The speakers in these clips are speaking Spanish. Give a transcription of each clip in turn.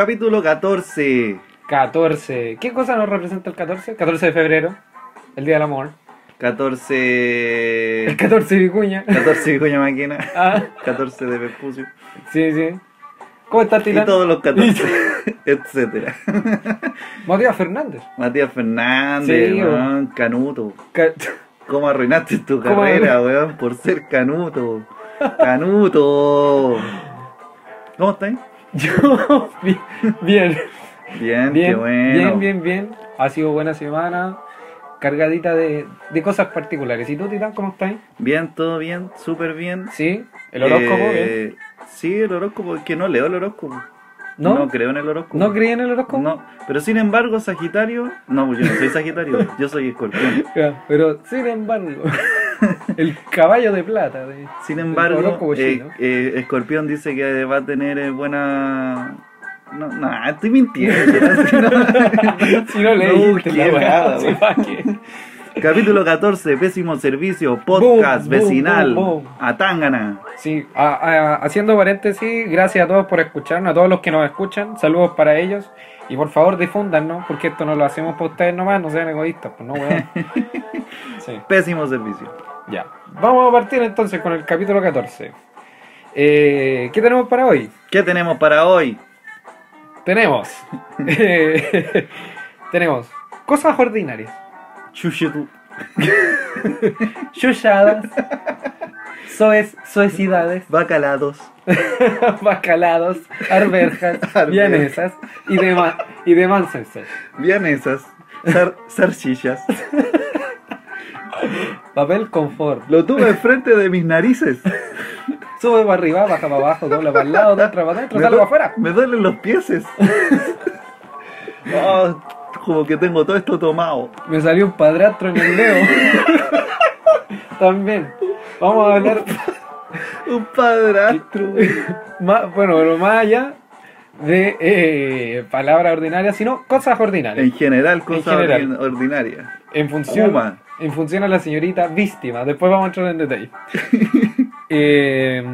Capítulo 14. 14. ¿Qué cosa nos representa el 14? 14 de febrero, el Día del Amor. 14. El 14 de Vicuña. 14 de Coña Máquina. Ah, 14 de Vespucio. sí, sí. ¿Cómo estás, Y Tilán? todos los 14. etcétera. Matías Fernández. Matías Fernández, Sí, weón, Canuto. Ca- ¿Cómo arruinaste tu ¿Cómo carrera, weón? Por ser Canuto. Canuto. ¿Cómo estás? Yo, bien, bien, Bien, qué bien, bueno. bien, bien, bien. Ha sido buena semana, cargadita de, de cosas particulares. ¿Y tú, Titán, cómo estás? Bien, todo bien, súper bien. Sí, el horóscopo, bien. Eh, Sí, el horóscopo, es que no leo el horóscopo. ¿No? No creo en el horóscopo. ¿No creí en el horóscopo? No, pero sin embargo, Sagitario. No, yo no soy Sagitario, yo soy escorpión. Pero sin embargo, el caballo de plata. De, Sin embargo, eh, eh, Escorpión dice que va a tener eh, buena. No, no, estoy mintiendo. ¿no? si no leíste la weá, pa' qué. Capítulo 14, pésimo servicio, podcast boom, vecinal, boom, boom. a Tangana. Sí, a- a- haciendo paréntesis, gracias a todos por escucharnos, a todos los que nos escuchan, saludos para ellos. Y por favor difúndanos, porque esto no lo hacemos para ustedes nomás, no sean egoístas, pues no, weón. Sí, Pésimo servicio. ya. Vamos a partir entonces con el capítulo 14. Eh, ¿Qué tenemos para hoy? ¿Qué tenemos para hoy? Tenemos. eh, tenemos cosas ordinarias. Chuchadas. Soes, soecidades. Bacalados. bacalados, arberjas, vianesas y demás y demás censas. Vienesas. Zar zarchillas. Papel confort. Lo tuve enfrente de mis narices. Sube para arriba, baja para abajo, dobla para el lado, entra para adentro, sale para afuera. Me duelen los pieses. Oh, como que tengo todo esto tomado. Me salió un padrastro en el dedo. También. Vamos a hablar Un padrastro. más, bueno, pero más allá de eh, palabras ordinarias, sino cosas ordinarias. En general, cosas general. ordinarias. En función, en función a la señorita víctima. Después vamos a entrar en detalle. Eh,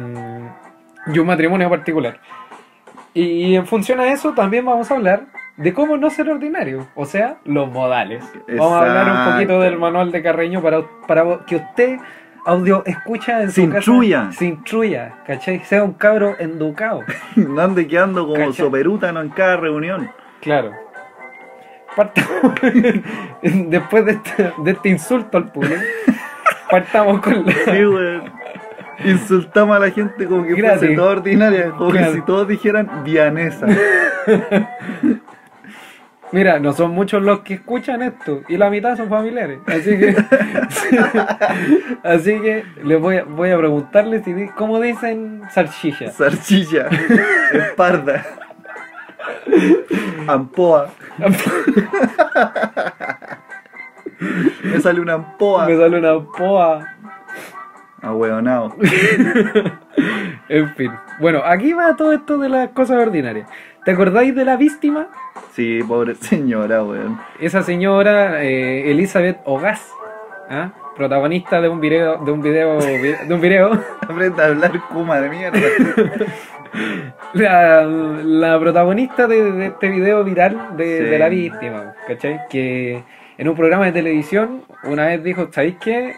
y un matrimonio particular. Y en función a eso también vamos a hablar de cómo no ser ordinario. O sea, los modales. Vamos a hablar un poquito del manual de Carreño para, para que usted audio escucha en Se su casa. instruya. Se instruya, ¿cachai? Sea un cabro educado. No ande quedando como Cacha. soperútano en cada reunión. Claro. Partamos después de este, de este insulto al público. Partamos con la, Sí, weón. Insultamos a la gente como que Gratis. fuese toda ordinaria, como Claro. que si todos dijeran vianesa. Mira, no son muchos los que escuchan esto y la mitad son familiares. Así que así que les voy a, voy a preguntarles si cómo dicen salchicha. Sarchilla, esparda, ampoa. Me sale una ampoa. Me sale una poa. Ahueonao. En fin. Bueno, aquí va todo esto de las cosas ordinarias. ¿Te acordáis de la víctima? Sí, pobre señora, weón. Esa señora eh, Elizabeth Ogas, ¿ah? protagonista de un video, de un video, de un video, Aprende a hablar kuma de mierda. la, la protagonista de, de este video viral de, Sí. de la víctima, ¿cachai? Que en un programa de televisión una vez dijo, ¿sabéis qué?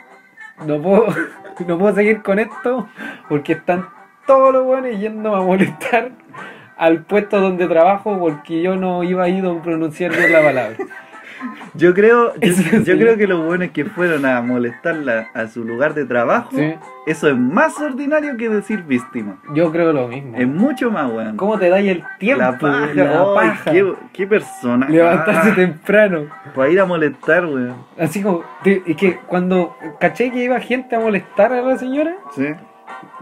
No puedo, no puedo seguir con esto porque están todos los buenos yendo a molestar al puesto donde trabajo porque yo no iba a ir a pronunciar bien la palabra. Yo creo, yo, creo que los buenos que fueron a molestarla a su lugar de trabajo, Sí. eso es más ordinario que decir víctima. Yo creo lo mismo. Es mucho más, weón. ¿Cómo te dais el tiempo? La paja, la ay, paja. Qué, qué persona. Levantarse Ah, temprano. Para ir a molestar, weón. Así como, y que cuando caché que iba gente a molestar a la señora, Sí.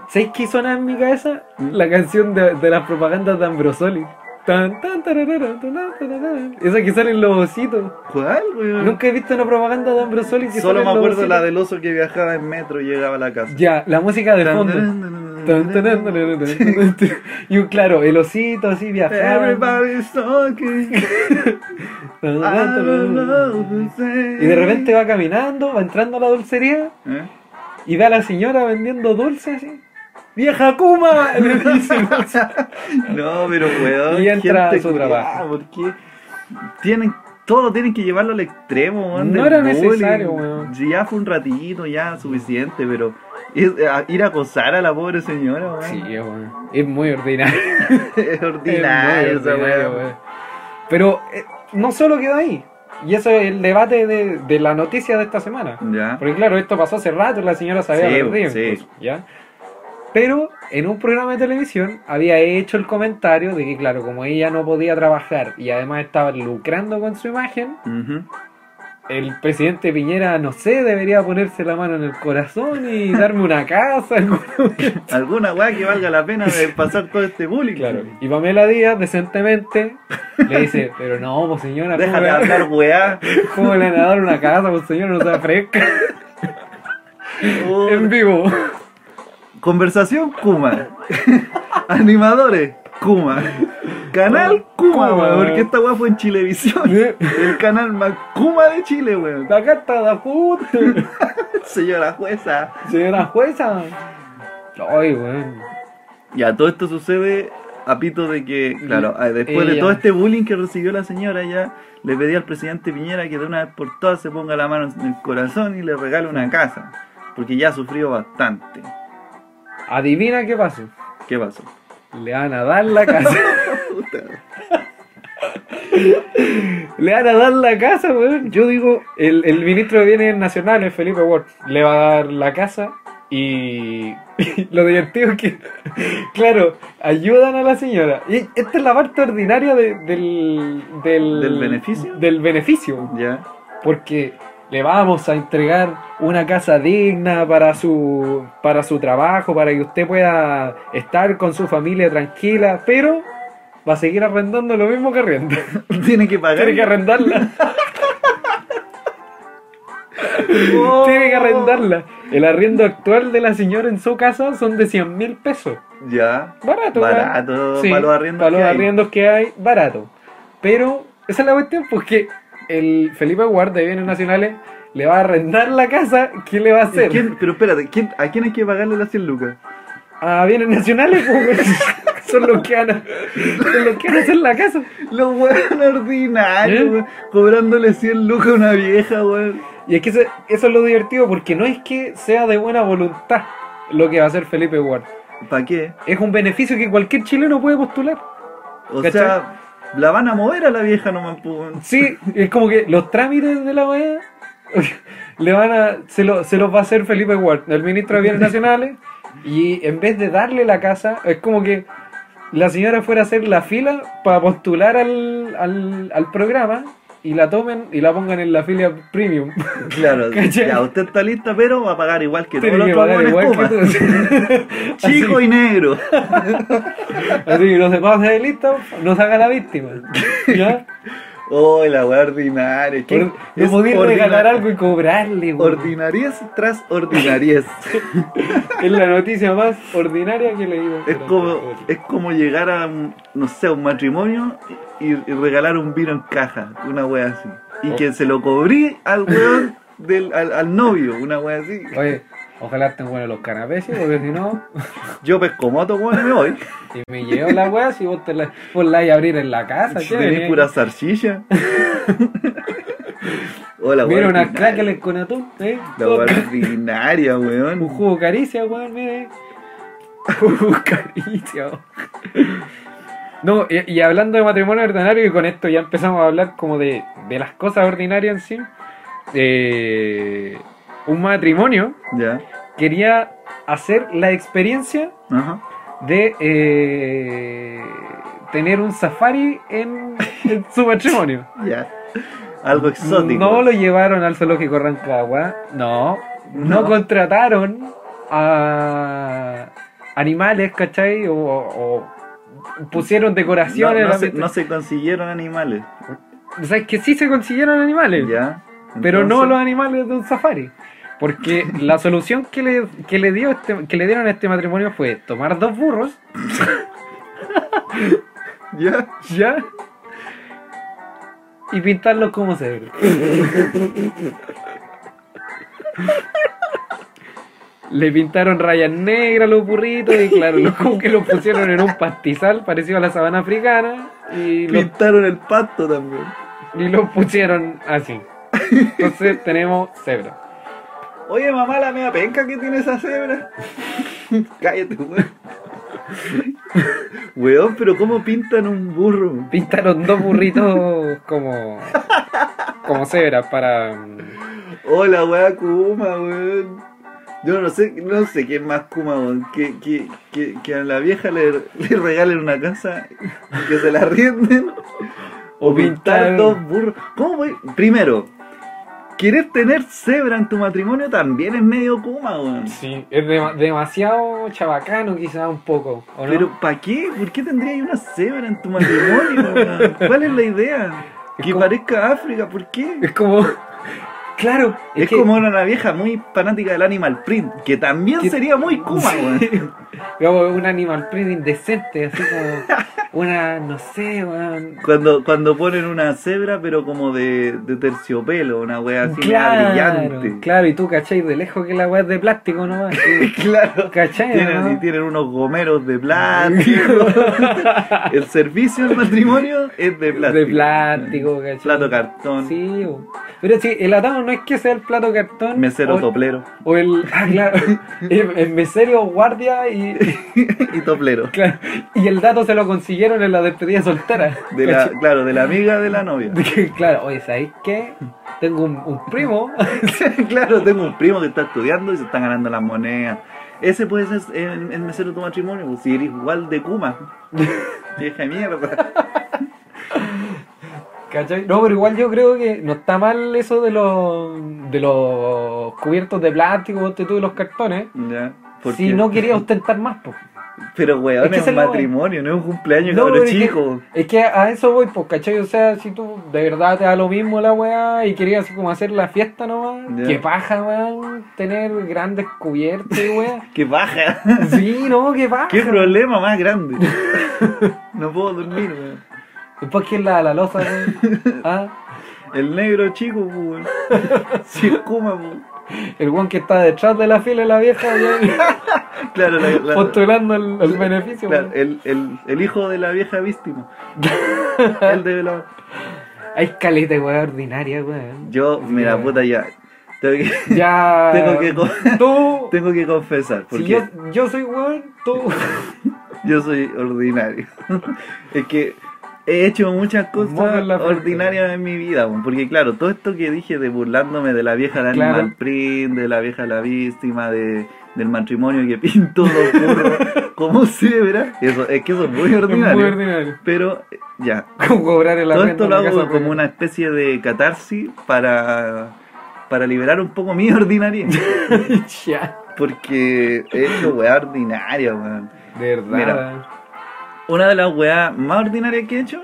¿Sabéis qué suena en mi cabeza? ¿Mm? La canción de, de las propagandas de Ambrosoli. Tan, tan, tararara, tan, tararara. Esa que salen los ositos. ¿Cuál, weón? Nunca he visto una propaganda de Ambrosoli que Solo me acuerdo la del oso que viajaba en metro y llegaba a la casa. Ya, la música de fondo. Y un claro, el osito así viajando. Everybody's talking. Y de repente va caminando, va entrando a la dulcería ¿Eh? y ve a la señora vendiendo dulces así. ¡Vieja Kuma! Le dice, No, pero weón. Y entra a gente su culiá, trabajo. porque tienen, todo tienen que llevarlo al extremo, weón. No era bullying. necesario, weón. Si ya fue un ratito, ya suficiente, pero ir a, ir a acosar a la pobre señora, weón. Sí, weón. Es muy ordinario. es Es ordinario esa ordinario, weón. weón. Pero eh, no solo quedó ahí. Y eso es el debate de, de la noticia de esta semana. Ya. Porque claro, esto pasó hace rato, la señora se había Sí, sí. ¿ya? Pero en un programa de televisión había hecho el comentario de que, claro, como ella no podía trabajar y además estaba lucrando con su imagen, el presidente Piñera, no sé, debería ponerse la mano en el corazón y darme una casa. alguna weá que valga la pena de pasar todo este bullying. claro. Y Pamela Díaz, decentemente, le dice, pero no, pues señora, ¿cómo Deja le, de hablar weá. ¿cómo le van a dar una casa? Pues señora, no se fresca. Oh, en vivo. Conversación Kuma. Animadores Kuma. Canal Kuma, Kuma. weón, porque esta weá fue en Chilevisión. El canal más Kuma de Chile, weón. La carta de ajuste. Señora jueza. Señora jueza. Ay, weón. Ya, todo esto sucede a pito de que, claro, ah, después de todo este bullying que recibió la señora, ya le pedí al presidente Piñera que de una vez por todas se ponga la mano en el corazón y le regale una casa. Porque ya ha sufrido bastante. Adivina qué pasó. ¿Qué pasó? Le van a dar la casa. Le van a dar la casa, weón. Yo digo, el, el ministro de Bienes Nacionales, Felipe Ward, le va a dar la casa y, y lo divertido es que, claro, ayudan a la señora. Y esta es la parte ordinaria de- del, del, ¿Del beneficio? Del beneficio. Ya. porque le vamos a entregar una casa digna para su para su trabajo, para que usted pueda estar con su familia tranquila, pero va a seguir arrendando lo mismo que arrenda. Tiene que pagar. Tiene que arrendarla. Oh. Tiene que arrendarla. El arriendo actual de la señora en su casa son de 100 mil pesos. Ya. Barato, Barato, weón. Sí, para los arriendos para los que hay. que hay, barato. Pero esa es la cuestión, porque el Felipe Guard de Bienes Nacionales le va a arrendar la casa, ¿qué le va a hacer? ¿Quién- pero espérate, ¿quién, ¿a quién hay que pagarle las 100 lucas? A Bienes Nacionales, son los que van a, son los que van a hacer la casa. Los weones ordinarios, ¿Eh? weón, cobrándole 100 lucas a una vieja, weón. Y es que eso, eso es lo divertido, porque no es que sea de buena voluntad lo que va a hacer Felipe Guard. ¿Para qué? Es un beneficio que cualquier chileno puede postular. O ¿Cachai? sea, la van a mover a la vieja nomás, pues, weón. Sí, es como que los trámites de la weá le van a, se, lo- se los va a hacer Felipe Ward, el ministro de Bienes Nacionales, y en vez de darle la casa, es como que la señora fuera a hacer la fila para postular al, al, al programa y la tomen y la pongan en la fila premium. Claro, ¿Cachai? ya usted está lista, pero va a pagar igual que todos los pagar igual que tú. Chico y negro. Así que no se pase de listo, no se haga la víctima. ¿Ya? Oh, la weá ordinaria. ¿Qué? No podía regalar algo y cobrarle, weón. Ordinariez tras ordinariez. Es la noticia más ordinaria que he leído. Es como, es como llegar a, un, no sé, a un matrimonio y, y regalar un vino en caja, una wea así. Y Oh. que se lo cobrí al weón, del, al, al novio, una wea así. Oye, ojalá estén buenos los canapés, ¿sí? porque si no, Yo pesco moto, weón, y me voy. si me llevo la weá, si vos te la, vos la vais a abrir en la casa, Si tenés pura zarchilla. Hola, Mira weón. unas crackles con atún, ¿eh? La ordinaria, Un weón. jugo caricia, weón, mire. Jugo caricia, weón. No, y, y hablando de matrimonio ordinario, y con esto ya empezamos a hablar como de, de las cosas ordinarias en sí. eh, un matrimonio Ya. quería hacer la experiencia Ajá. de eh, tener un safari en, en su matrimonio. Ya. Algo exótico. No lo llevaron al zoológico Rancagua, no. No, No. contrataron a animales, ¿cachai? O, o pusieron No, decoraciones. no se, la- no se consiguieron animales. O sea, es que sí se consiguieron animales, Ya. pero no los animales de un safari. Porque la solución que le, que le dio este, que le dieron a este matrimonio fue tomar dos burros, Ya. ya, y pintarlos como se ve. Le pintaron rayas negras a los burritos y claro, los como que los pusieron en un pastizal parecido a la sabana africana y los, Pintaron el pasto también. y los pusieron así. Entonces tenemos cebra. Oye, mamá, la mea penca que tiene esa cebra. Cállate, weón. Weón, pero ¿cómo pintan un burro? Pintaron dos burritos como como cebras para Hola, weá, Kuma, weón. Yo no sé, no sé quién más Kuma, weón. Que, que, que, que a la vieja le, le regalen una casa y que se la rienden. O pintar pintar- dos burros. ¿Cómo voy? Primero, querer tener cebra en tu matrimonio también es medio Kuma, weón. Sí, es dema- demasiado chabacano quizás un poco, ¿o no? Pero ¿para qué? ¿Por qué tendría una cebra en tu matrimonio? weón? ¿Cuál es la idea? Es Que como- parezca África, ¿por qué? es como claro, Es, que- como una vieja muy fanática del animal print, que también que- sería muy Kuma, weón. Un animal print indecente, así como una, no sé, weón. Cuando, cuando ponen una cebra, pero como de, de terciopelo, una wea así Claro, brillante. claro, y tú cachai de lejos que la weá es de plástico nomás. Claro. ¿Cachai? Tienen, no? y tienen unos gomeros de plástico. El servicio del matrimonio es de plástico. De plástico, ¿cachai? Plato cartón. Sí, pero sí, el atado no es que sea el plato cartón. Mesero o, toplero. o el. Ah, claro. el, el mesero guardia y. y toplero. claro, y el dato se lo consiguieron en la despedida soltera. De la, ¿cachai? claro, de la amiga de la novia. Claro, oye, ¿sabéis qué? Tengo un, un primo. claro, tengo un primo que está estudiando y se están ganando las monedas. Ese puede ser el, el mesero de tu matrimonio, pues, si eres igual de Kuma. Vieja mierda. ¿Cachai? No, pero igual yo creo que no está mal eso de los de los cubiertos de plástico, de los cartones. Ya. ¿por Si qué? no quería ostentar más, pues. Pero weón, Es que es, un matrimonio, no es un cumpleaños, No, cabrón es que- chico. Es que a eso voy, pues, ¿cachai? O sea, si tú de verdad te da lo mismo la weá y querías como hacer la fiesta nomás, Ya. qué paja, weón, tener grandes cubiertos weá. ¡Qué baja! sí, no, qué paja. ¡Qué problema más grande! No puedo dormir, weón. Después quién la la loza, weón. Ah, El negro chico, weón. Si es Kuma, pues. el weón que está detrás de la fila de la vieja, weón, Claro, la- la- postulando el, el beneficio, claro, weón. el, el, el hijo de la vieja víctima. El de la... Hay caleta, weá, ordinaria, weón. Yo, mira, weón. puta, ya. Tengo que, Ya. Tengo que Tú. tengo que confesar, porque Si yo, yo soy weón, tú. yo soy ordinario. es que he hecho muchas cosas ordinarias en mi vida, porque claro, todo esto que dije de burlándome de la vieja de Claro. Animal Print, de la vieja la víctima, de, del matrimonio que pinto los burros como cebra, eso, es que eso es muy ordinario. Muy ordinario. Pero eh, ya, Como cobrar el todo esto lo hago como una especie de catarsis para, para liberar un poco mi ordinaria. ya. Porque he hecho weá ordinaria, weón. De verdad. Mira. Una de las weas más ordinarias que he hecho,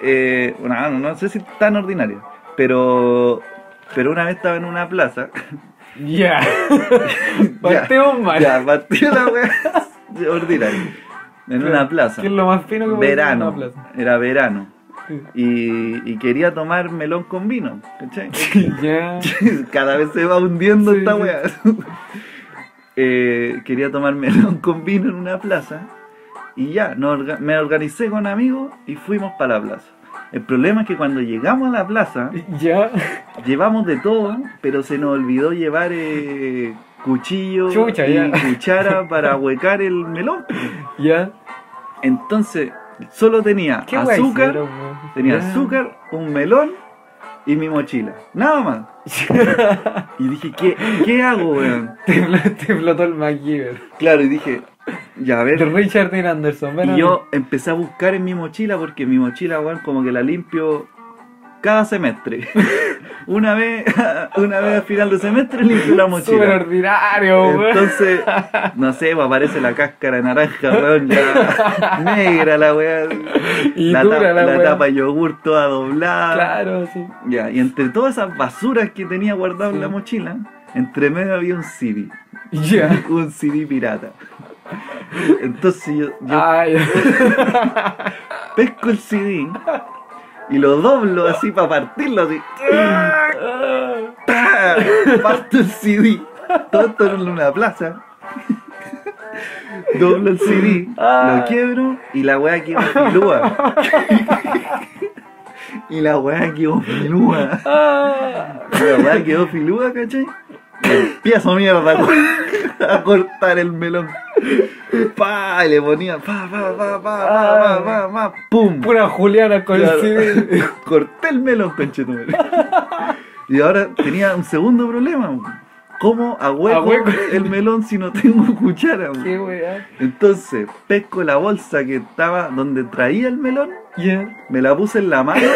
eh, una- no, no sé si tan ordinaria, pero, pero una vez estaba en una plaza. Ya. Partemos mal. Ya, partió la wea ordinaria. En una plaza. ¿Qué es lo más fino que en Verano, una plaza? era verano. Y, y quería tomar melón con vino, ¿cachai? ya. Cada vez se va hundiendo Sí, esta weá. Eh, quería tomar melón con vino en una plaza y ya, orga- me organicé con amigos y fuimos para la plaza. El problema es que cuando llegamos a la plaza, Ya. llevamos de todo, pero se nos olvidó llevar eh, cuchillo Chucha, y ya. cuchara para huecar el melón. Ya. Entonces, solo tenía ¿Qué guay azúcar, tenía azúcar, un melón y mi mochila. Nada más. Y dije, ¿qué, qué hago, weón? Te, te flotó el MacGyver. Claro, y dije, ya a De. Richard Dean Anderson. ven Y yo empecé a buscar en mi mochila porque mi mochila, weón, como que la limpio cada semestre. una vez, una vez al final de semestre limpio la Súper mochila. ordinario, weón. Entonces, no sé, pues aparece la cáscara naranja, weón, ya negra la weá. La dura tapa, la la tapa de yogur toda doblada. Claro, sí. Ya, y entre todas esas basuras que tenía guardado en la mochila, entre medio había un CD. Ya. un CD pirata. Entonces yo, yo Ay. pesco el CD y lo doblo así para partirlo así. Parto el CD. Todo esto en una plaza. Doblo el CD, Ah. lo quiebro y la weá quedó filúa. y la weá quedó filúa. Ah. La weá quedó filúa, ¿cachai? Empiezo mierda a, cortar el melón. Pa, y le ponía pa, pa, pa, pa, pa, pa, pa, ah. pa pum. Pura Juliana con el civil. Corté el melón, conchetumbre. Y ahora tenía un segundo problema. ¿Cómo ahueco, el melón si no tengo cuchara? Qué. Entonces, pesco la bolsa que estaba donde traía el melón, yeah. me la puse en la mano,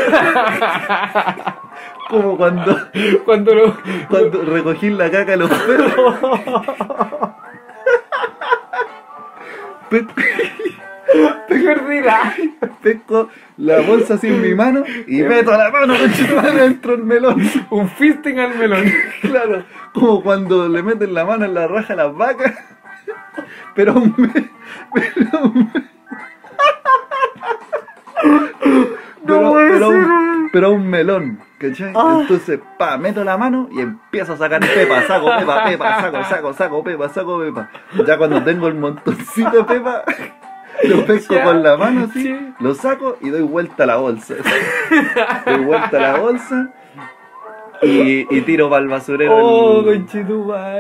Como cuando, Cuando lo. cuando recogí la caca de los perros. Te coordinas. pesco la bolsa en mi mano y meto la mano dentro del melón. Un fisting al melón. Claro, como cuando le meten la mano en la raja a las vacas. Pero un me- pero un- pero, un, pero un melón, ¿cachai? Ah. Entonces, pa, meto la mano y empiezo a sacar pepa, saco pepa, pepa, saco, saco, saco pepa, saco pepa. Ya cuando tengo el montoncito de pepa, lo pesco con la mano así, Sí. lo saco y doy vuelta a la bolsa. doy vuelta a la bolsa y, y tiro para el basurero Oh, el,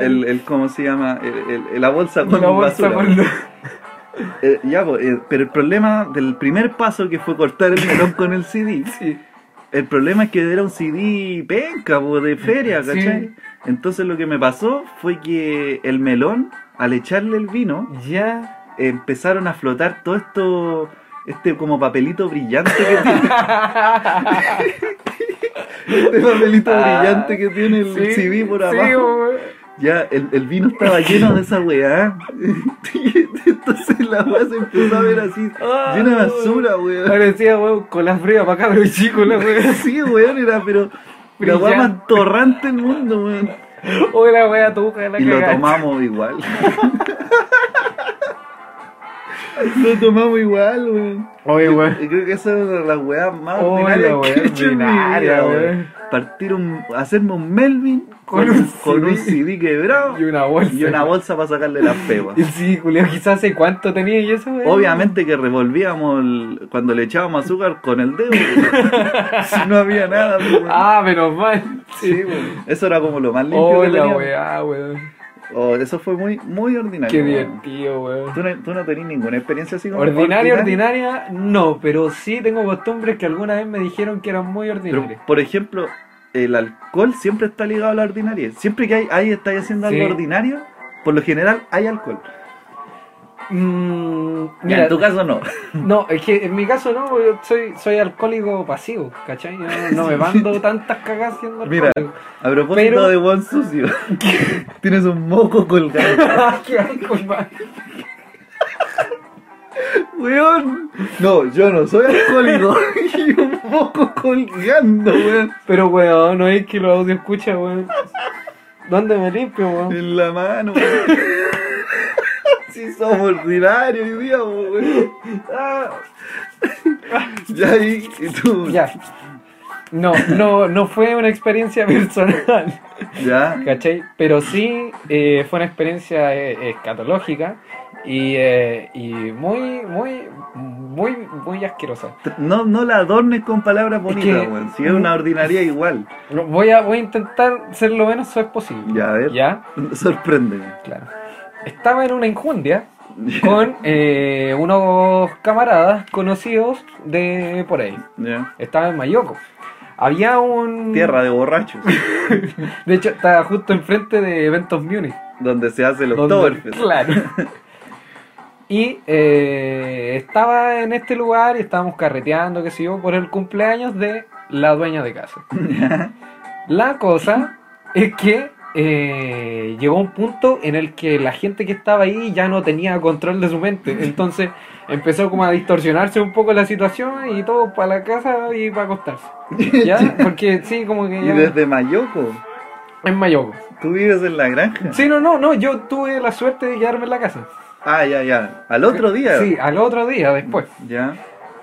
el, el- ¿cómo se llama? El- el- la bolsa con La bolsa basura. con. Eh, ya, pues, eh, pero el problema del primer paso que fue cortar el melón con el CD, Sí. el problema es que era un CD penca, po, de feria, Sí. ¿cachai? Entonces lo que me pasó fue que el melón, al echarle el vino, Ya. empezaron a flotar todo esto, este como papelito brillante que tiene, este papelito Ah, brillante que tiene el Sí, CD por sí, abajo. weón. Ya, el, el vino estaba lleno de esa weá. Entonces la weá se empezó a ver así, Ah, llena de basura, weón. Parecía, weón, con la fría para acá, pero chico, la weón. Sí, weón, era, pero la weá más torrante del mundo, weón. O la wea tuja, la Y lo tomamos igual. lo tomamos igual, weón. Oye, weón. Y creo que esa de las weas más ordinarias la que he hecho en mi ordinaria, vida, weón. Partir un, hacerme un Melvin Con con, un con un CD. Quebrado Y una bolsa. y una bolsa para sacarle las pepas. Y sí, Julio, quizás hace cuánto tenía y eso. Obviamente que revolvíamos el- cuando le echábamos azúcar con el dedo. si no había nada. pues. Ah, menos mal. Sí. Eso era como lo más limpio Oh, que la weá. Oh, eso fue muy, muy ordinario. Qué divertido, weón. ¿Tú no, tú no tenías ninguna experiencia así como Ordinaria, ordinaria, no, pero sí tengo costumbres que alguna vez me dijeron que eran muy Pero, ordinarias. por ejemplo, el alcohol siempre está ligado a la ordinaria. Siempre que hay, ahí estáis haciendo algo ordinario, por lo general hay alcohol. Mm, mira, en tu caso no. no, es que en mi caso no, yo soy, soy alcohólico pasivo, ¿cachai? No, no me mando tantas cagas siendo Mira, alcohólico. a propósito Pero- de buen sucio, tienes un moco colgado. Qué. Weón. No, yo no soy alcohólico. y un moco colgando, weón. Pero weón, no es que los audio escucha, weón. ¿Dónde me limpio, weón? En la mano, weón. Si somos ordinarios hoy día, weón. Ah, Ya ahí, y tú. ya. No, no, no fue una experiencia personal, Ya. ¿cachai? Pero sí eh, fue una experiencia eh, escatológica y, eh, y muy, muy, muy, muy asquerosa. No, no la adornes con palabras bonitas, que- weón. Si es una ordinaria igual. Voy a, voy a intentar ser lo menos suave posible. Ya, a ver. ¿Ya? Sorpréndeme. Claro. Estaba en una injundia con eh, unos camaradas conocidos de por ahí. Estaba en Mayoco. Había un... Tierra de borrachos. De hecho, estaba justo enfrente de Eventos Munich. donde se hace el Oktoberfest. Claro. Y eh, estaba en este lugar y estábamos carreteando, qué sé yo, por el cumpleaños de la dueña de casa. La cosa es que eh, llegó un punto en el que la gente que estaba ahí ya no tenía control de su mente. Entonces empezó como a distorsionarse un poco la situación y todo para la casa y para acostarse. ¿Ya? Porque sí, como que Y desde Mayoco. En Mayoco. Tú vives en la granja. Sí, no, no, no, yo tuve la suerte de quedarme en la casa. Ah, ya, ya. Al otro día. Sí, al otro día después. Ya.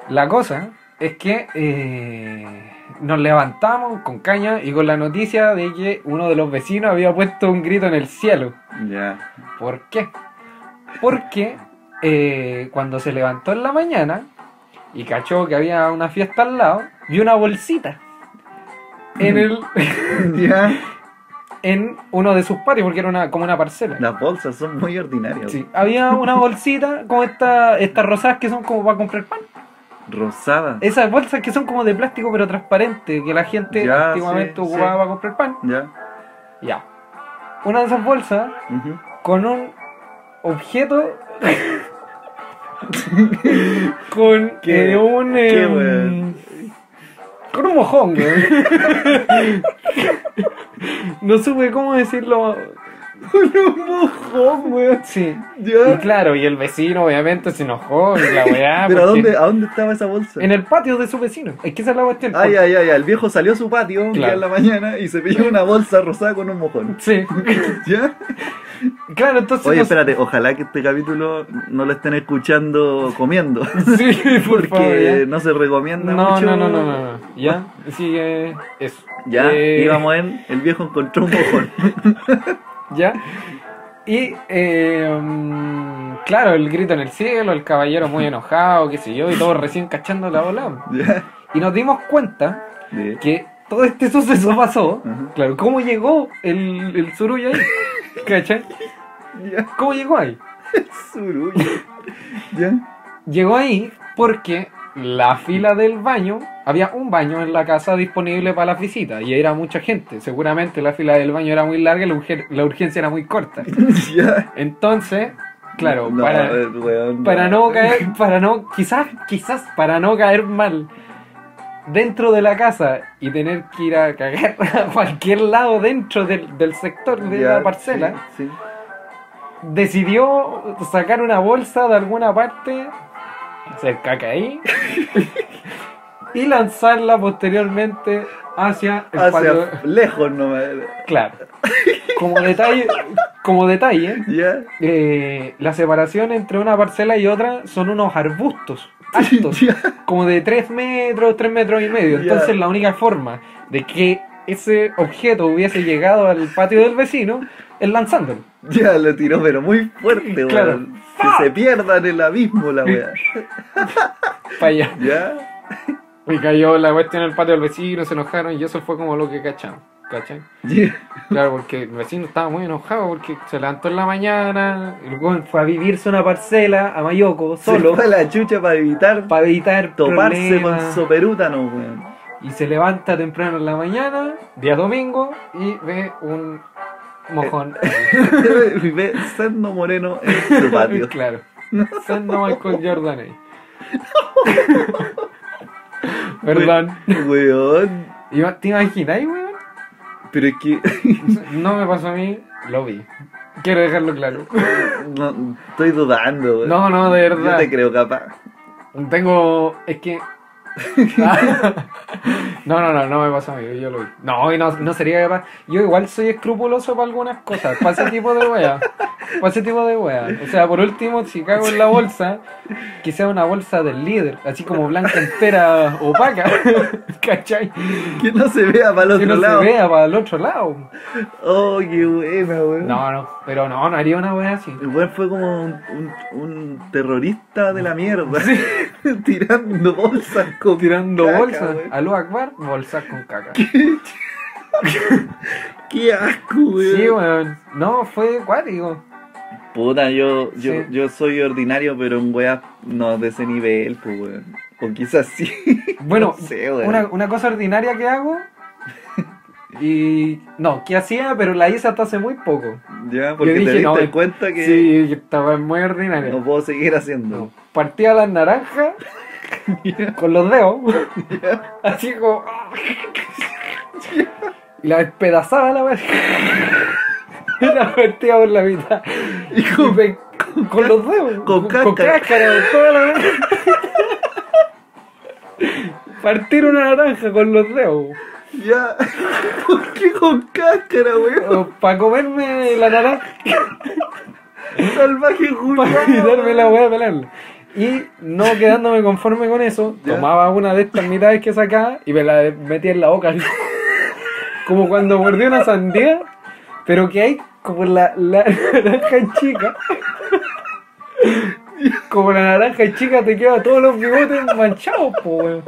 La cosa es que eh, nos levantamos con caña y con la noticia de que uno de los vecinos había puesto un grito en el cielo. Ya. ¿Por qué? Porque eh, cuando se levantó en la mañana y cachó que había una fiesta al lado, vio una bolsita en el Ya. en uno de sus patios porque era una, como una parcela. Las bolsas son muy ordinarias. Sí, había una bolsita como esta, estas rosadas que son como para comprar pan. Rosadas. Esas bolsas que son como de plástico pero transparente, que la gente Ya, antiguamente sí, ocupaba sí. para comprar pan. Ya. Ya. Una de esas bolsas con un objeto con ¿Qué? eh, un ¿Qué, em, con un mojón weón. no supe cómo decirlo un mojón, weón. sí y Ya. claro y el vecino obviamente se enojó y la weá Pero ¿a dónde, ¿a dónde estaba esa bolsa? en el patio de su vecino es que esa es la cuestión Ay, ay, ay, el viejo salió a su patio un día Claro. en la mañana y se pilló una bolsa rosada con un mojón. sí ¿Ya? claro entonces Oye, espérate, ojalá que este capítulo no lo estén escuchando comiendo. sí por favor Porque ya. no se recomienda no, mucho. no, no, no, no, no. Ya, sigue eso. Ya, Eh, íbamos en el viejo encontró un mojón. Ya. Y, eh, mm, claro, el grito en el cielo, el caballero muy enojado, qué sé yo, y todos recién cachando la bola. Y nos dimos cuenta que todo este suceso pasó. Claro, ¿cómo llegó el, el surullo ahí? ¿Cachai? ¿Cómo llegó ahí? surullo. ¿Ya? Llegó ahí porque la fila del baño, había un baño en la casa disponible para las visitas y era mucha gente. Seguramente la fila del baño era muy larga y la, urgen- la urgencia era muy corta. Entonces, claro, No, para, no caer, para no, quizás, quizás para no caer mal dentro de la casa y tener que ir a cagar a cualquier lado dentro del, del sector de la parcela, sí, sí. decidió sacar una bolsa de alguna parte, hacer caca ahí y lanzarla posteriormente hacia el patio. Hacia lejos nomás. Claro. Como detalle, como detalle, eh, la separación entre una parcela y otra son unos arbustos altos, como de 3 metros, 3 metros y medio. Entonces la única forma de que ese objeto hubiese llegado al patio del vecino es lanzándolo. Ya lo tiró, pero muy fuerte, Claro. weón. Que se pierda en el abismo la weá. Para allá. ¿Ya? Y cayó la cuestión en el patio del vecino, se enojaron y eso fue como lo que cachamos. ¿Cachai? Claro, porque el vecino estaba muy enojado porque se levantó en la mañana, el weón fue a vivirse una parcela a Mayoco Se solo fue a la chucha para evitar para evitar toparse con problemas. soperútano, weón. Y se levanta temprano en la mañana, día domingo, y ve un mojón. y ve Sando Moreno en su patio. claro. Siendo Michael Jordan ahí. Perdón. Weón. ¿Te imaginas, weón? Pero es que. No me pasó a mí, lo vi. Quiero dejarlo claro. No, estoy dudando, weón. No, no, de Yo verdad. te creo capaz. Tengo. Es que. no, no, no, no me pasó a mí, yo lo vi. No, y no, no sería capaz. Yo igual soy escrupuloso para algunas cosas, para ese tipo de wea. Para ese tipo de wea. O sea, por último, si cago en la bolsa, que sea una bolsa del líder, así como blanca entera opaca. ¿Cachai? Que no se vea para el Que otro no lado. se vea para el otro lado. Oh, qué buena, weón. No, no, pero no, no haría una wea así. Weón fue como un, un, un terrorista de la mierda. Tirando bolsas con Tirando caca, bolsas. weón. A lo Akbar, bolsas con caca. Qué asco, weón. Sí, weón. No, fue cuático. Puta, yo, yo, Sí. yo soy ordinario, pero en weas no de ese nivel, pues, weón. O quizás sí. Bueno, No sé, weón. una, una cosa ordinaria que hago. Y. No, que hacía, pero la hice hasta hace muy poco. Ya, porque dije, te diste no, cuenta que Sí, estaba muy ordinaria. no puedo seguir haciendo. No. Partía las naranjas con los dedos. Así como. Y la despedazaba la vez. Y la partía por la mitad. Y con- con, los dedos. con Con cáscara. cáscara, toda la vez. Partir una naranja con los dedos. Ya. ¿Por qué con cáscara, weón? Para comerme la naranja. Salvaje Para Julián. quitarme la weá a pelarla. Y no quedándome conforme con eso, Ya. tomaba una de estas mitades que sacaba y me la metía en la boca. Como cuando mordí una sandía, pero que hay como la, la naranja chica. Como la naranja chica te queda todos los bigotes manchados, po, weón.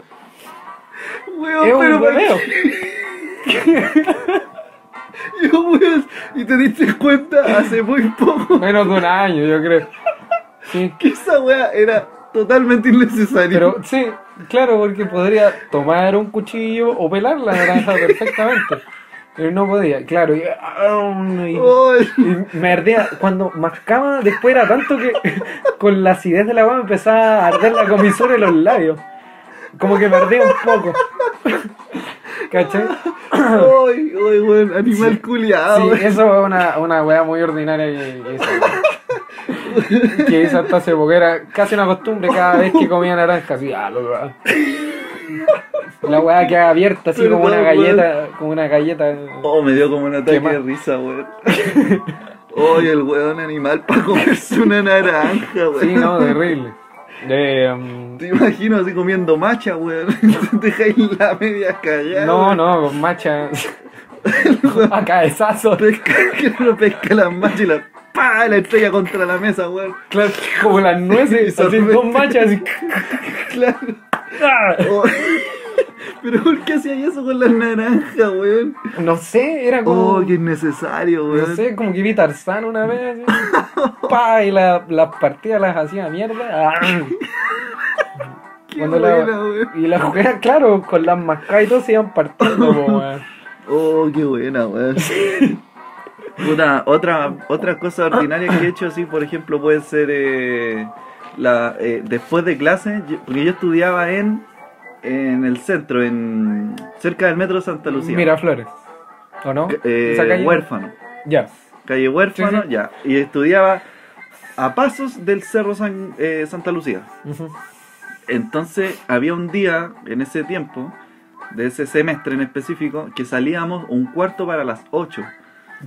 Weón, Es un. Yo, weón, y te diste cuenta hace muy poco Menos de un año, yo creo. Sí. que esa weá era totalmente innecesaria. Pero sí, claro, porque podría tomar un cuchillo o pelar la naranja perfectamente. Pero no podía, claro. Y, y- Ay, y me ardía. Cuando mascaba, después era tanto que con la acidez de la agua me empezaba a arder la comisura en los labios. Como que me ardía un poco. ¿Cachai? ay, ay, weón, animal Sí. culiado. Sí, eso fue una, una weá muy ordinaria que hice. Que hice hasta hace poco. Era casi una costumbre cada vez que comía naranja. Así, ah, lo- lo- La weá queda abierta así como una galleta. Como una galleta. Oh, me dio como un ataque de risa, weón. Ay, el weón animal para comerse una naranja, weón. Sí, no, terrible. Eh, um, Te imagino así comiendo macha, weón. Te dejáis la media callada. no, no, con macha. A cabezazo. Pesca, que no pesca las machas y la pa la estrella contra la mesa, weón. Claro, como las nueces. Así con machas. Claro. ¡Ah! Oh. Pero ¿por qué hacía eso con las naranjas, weón? No sé, era como. Oh, qué innecesario, No weón. sé, como que vi Tarzán una vez, pa, y la- las partidas las hacía mierda. Ah. Qué la- buena, weón. y las jugueras, claro, con las mascadas y todo se iban partiendo, weón. Oh, qué buena, weón. Puta, otra, otra cosa ordinaria que he hecho, así, por ejemplo, puede ser eh, la, eh, después de clase, yo- porque yo estudiaba en, en el centro, en cerca del metro de Santa Lucía. Miraflores. ¿O no? Eh, Esa calle- huérfano. Ya. Calle Huérfano, Sí, sí. ya. Y estudiaba a pasos del Cerro San- eh, Santa Lucía. Entonces había un día en ese tiempo, de ese semestre en específico, que salíamos un cuarto para las 8.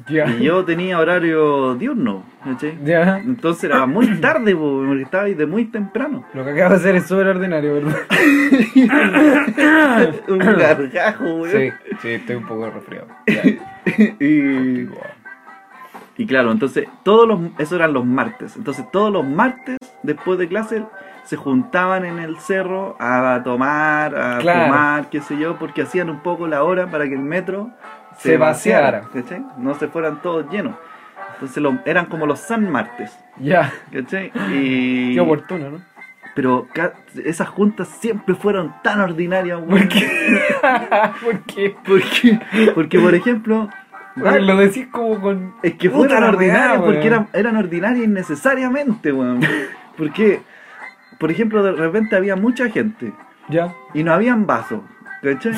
Y yo tenía horario diurno. Entonces era muy tarde, po, porque estaba ahí de muy temprano. Lo que acabas de hacer es súper ordinario, ¿verdad? un gargajo, weón. Sí, sí, estoy un poco resfriado. Y claro, entonces, todos los, eso eran los martes. Entonces, todos los martes, después de clase, se juntaban en el cerro a tomar, a Claro. fumar, qué sé yo, porque hacían un poco la hora para que el metro Se vaciara. ¿cachai? No se fueran todos llenos. Entonces, lo- eran como los San Martes, Ya. ¿cachai? Y, Qué oportuno, ¿no? pero esas juntas siempre fueron tan ordinarias, weón. ¿Por qué? ¿Por qué? Porque, porque, por ejemplo, Porque lo decís como con. Es que fueron ordinarias porque eran ordinarias innecesariamente, weón. Porque, por ejemplo, de repente había mucha gente Ya. y no habían vasos, ¿cachai?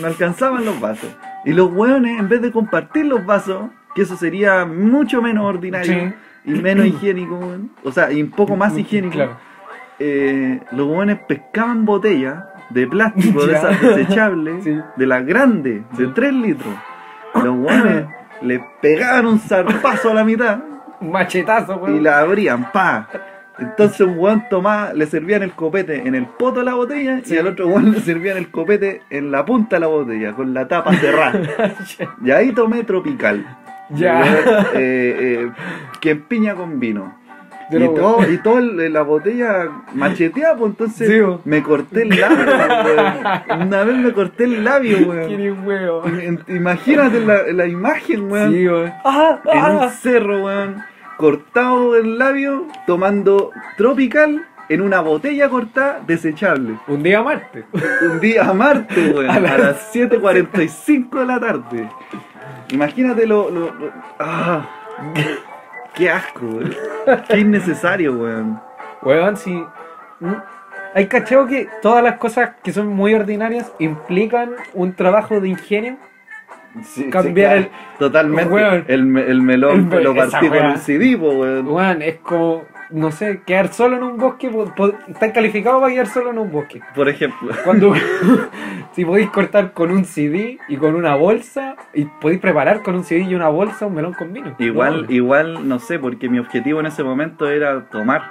No alcanzaban los vasos. Y los weones, en vez de compartir los vasos, que eso sería mucho menos ordinario Sí. y menos higiénico, o sea, y un poco más higiénico, Claro. eh, los weones pescaban botellas de plástico de esas desechables, Sí. de las grandes, de Sí. 3 litros. Los weones le pegaban un zarpazo a la mitad Un machetazo, weón. y la abrían, pa. Entonces un weón tomaba, le servían el copete en el poto de la botella Sí. y al otro weón le servían el copete en la punta de la botella, con la tapa cerrada. y ahí tomé tropical. Ya. Eh, eh, que empiña con vino. Pero, y todo, y todo el- la botella macheteada, pues entonces Sí, me corté el labio, weón. Una vez me corté el labio, weón. Imagínate la, la imagen, weón. Sí, weón. En un cerro, weón. Cortado el labio, tomando tropical en una botella cortada desechable. Un día Marte. Un día a Marte, weón. A A las- las 7.45 de la tarde. Imagínate lo. lo- lo- ah, qué asco, weón. Qué innecesario, weón. Weón, si. Hay cacheo que todas las cosas que son muy ordinarias implican un trabajo de ingenio. Sí, Cambiar sí, claro. Totalmente. Weón. El, el melón El lo partí con un CD, po, weón. Weón, es como. No sé, quedar solo en un bosque, po- po- estás calificado para quedar solo en un bosque. Por ejemplo. Cuando, si podéis cortar con un CD y con una bolsa, y podéis preparar con un CD y una bolsa un melón con vino. Igual, No, igual, no sé, porque mi objetivo en ese momento era tomar.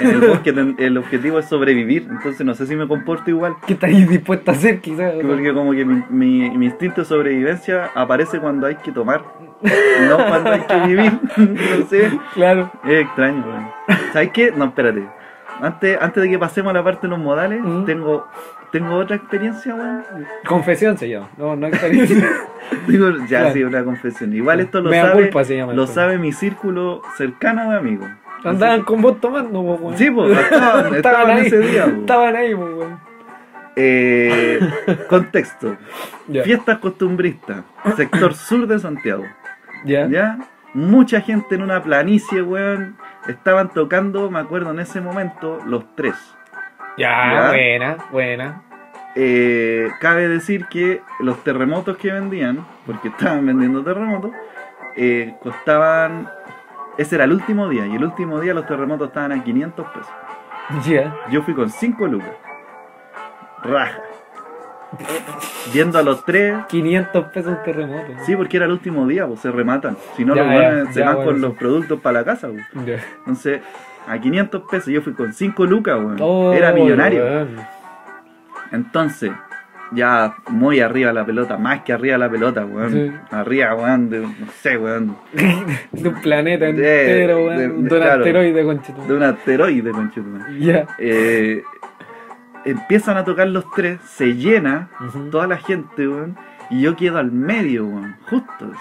En el bosque el objetivo es sobrevivir, entonces no sé si me comporto igual. ¿Qué estáis dispuesto a hacer, quizás? Porque como que mi, mi- mi instinto de sobrevivencia aparece cuando hay que tomar, no cuando hay que vivir. No sé, Claro. es extraño, weón. ¿Sabes qué? No, espérate. Antes, antes de que pasemos a la parte de los modales, Mm. tengo, tengo otra experiencia, weón. Confesión se llama. No, no experiencia. Digo, ya Claro. sí, una confesión. Igual esto lo Mea sabe, culpa se llama lo sabe mi círculo cercano de amigos. Andaban con vos tomando, weón. Sí, pues, estaban, estaban ahí. ese día. po. Estaban ahí, weón. Eh, contexto. Ya. Fiestas costumbristas, sector sur de Santiago. Ya. ¿Ya? Mucha gente en una planicie, weón. Estaban tocando, me acuerdo en ese momento, los tres. Ya, Ya. buena, buena. Eh, cabe decir que los terremotos que vendían, porque estaban vendiendo terremotos, eh, costaban. Ese era el último día, y el último día los terremotos estaban a 500 pesos. Ya. Yo fui con 5 lucas. Raja. Viendo a los tres. 500 pesos un terremoto. Sí, porque era el último día, pues se rematan. Si no, Ya, los ya, se van bueno, con sí. los productos para la casa, pues. Entonces, a 500 pesos yo fui con 5 lucas, weón. Oh, Era millonario. Entonces, ya muy arriba la pelota, más que arriba la pelota, weón. Sí. Arriba, weón, de, no sé, weón, De un planeta entero, de- weón. de- De un claro. asteroide, conchetumare. de un asteroide, conchetumare. Ya. Eh, empiezan a tocar los tres, se llena toda la gente, weón. Y yo quedo al medio, weón, justo,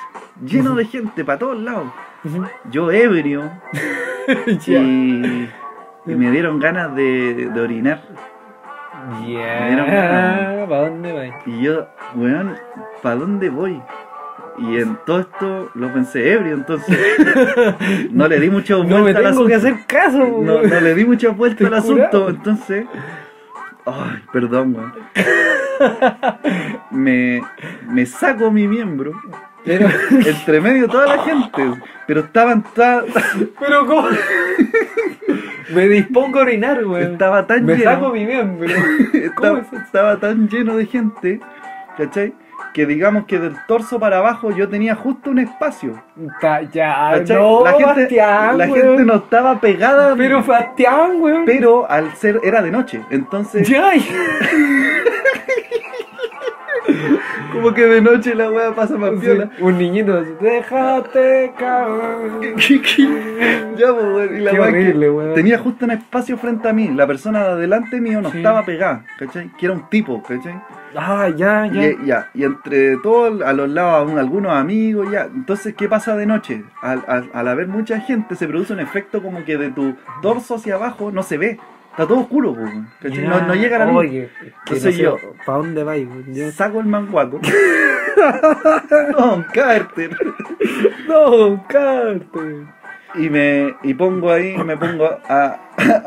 lleno de gente para todos lados. Yo ebrio y, y me dieron ganas de, de orinar. Me dieron ganas. ¿Para dónde vais? Y yo, weón, ¿para dónde voy? Y en todo esto lo pensé ebrio, entonces no le di mucha vuelta No me al tengo asunto. que hacer caso, No, no le di mucha vuelta al asunto, entonces. Ay, perdón, weón. Me, me saco mi miembro Pero, entre medio toda la gente, pero estaban ta- pero ¿cómo? Me dispongo a orinar, weón. estaba tan Me lleno, saco mi miembro. estaba, ¿Cómo es estaba tan lleno de gente, ¿cachai? Que digamos que del torso para abajo yo tenía justo un espacio. Ta- ya, no, la gente, Bastián, la gente no estaba pegada, Pero Bastián, weón. pero al ser era de noche, entonces Ya, como que de noche la weá pasa más viola. un niñito así, déjate caer. ya, pues, y la Qué horrible, tenía justo un espacio frente a mí. La persona de adelante mío no Sí. estaba pegada, ¿cachai? Que era un tipo, ¿cachai? Ah, ya, ya. Y, ya, y entre todos, a los lados, un- algunos amigos, ya. Entonces, ¿qué pasa de noche? Al, al, al haber mucha gente, se produce un efecto como que de tu torso hacia abajo no se ve. Está todo oscuro, ¿cachai? No, no llega la luz. Oye, Entonces yo- ¿Para dónde vais? Yo- Saco el manguaco. Don Carter. No, Carter. Y me y pongo ahí, me pongo a,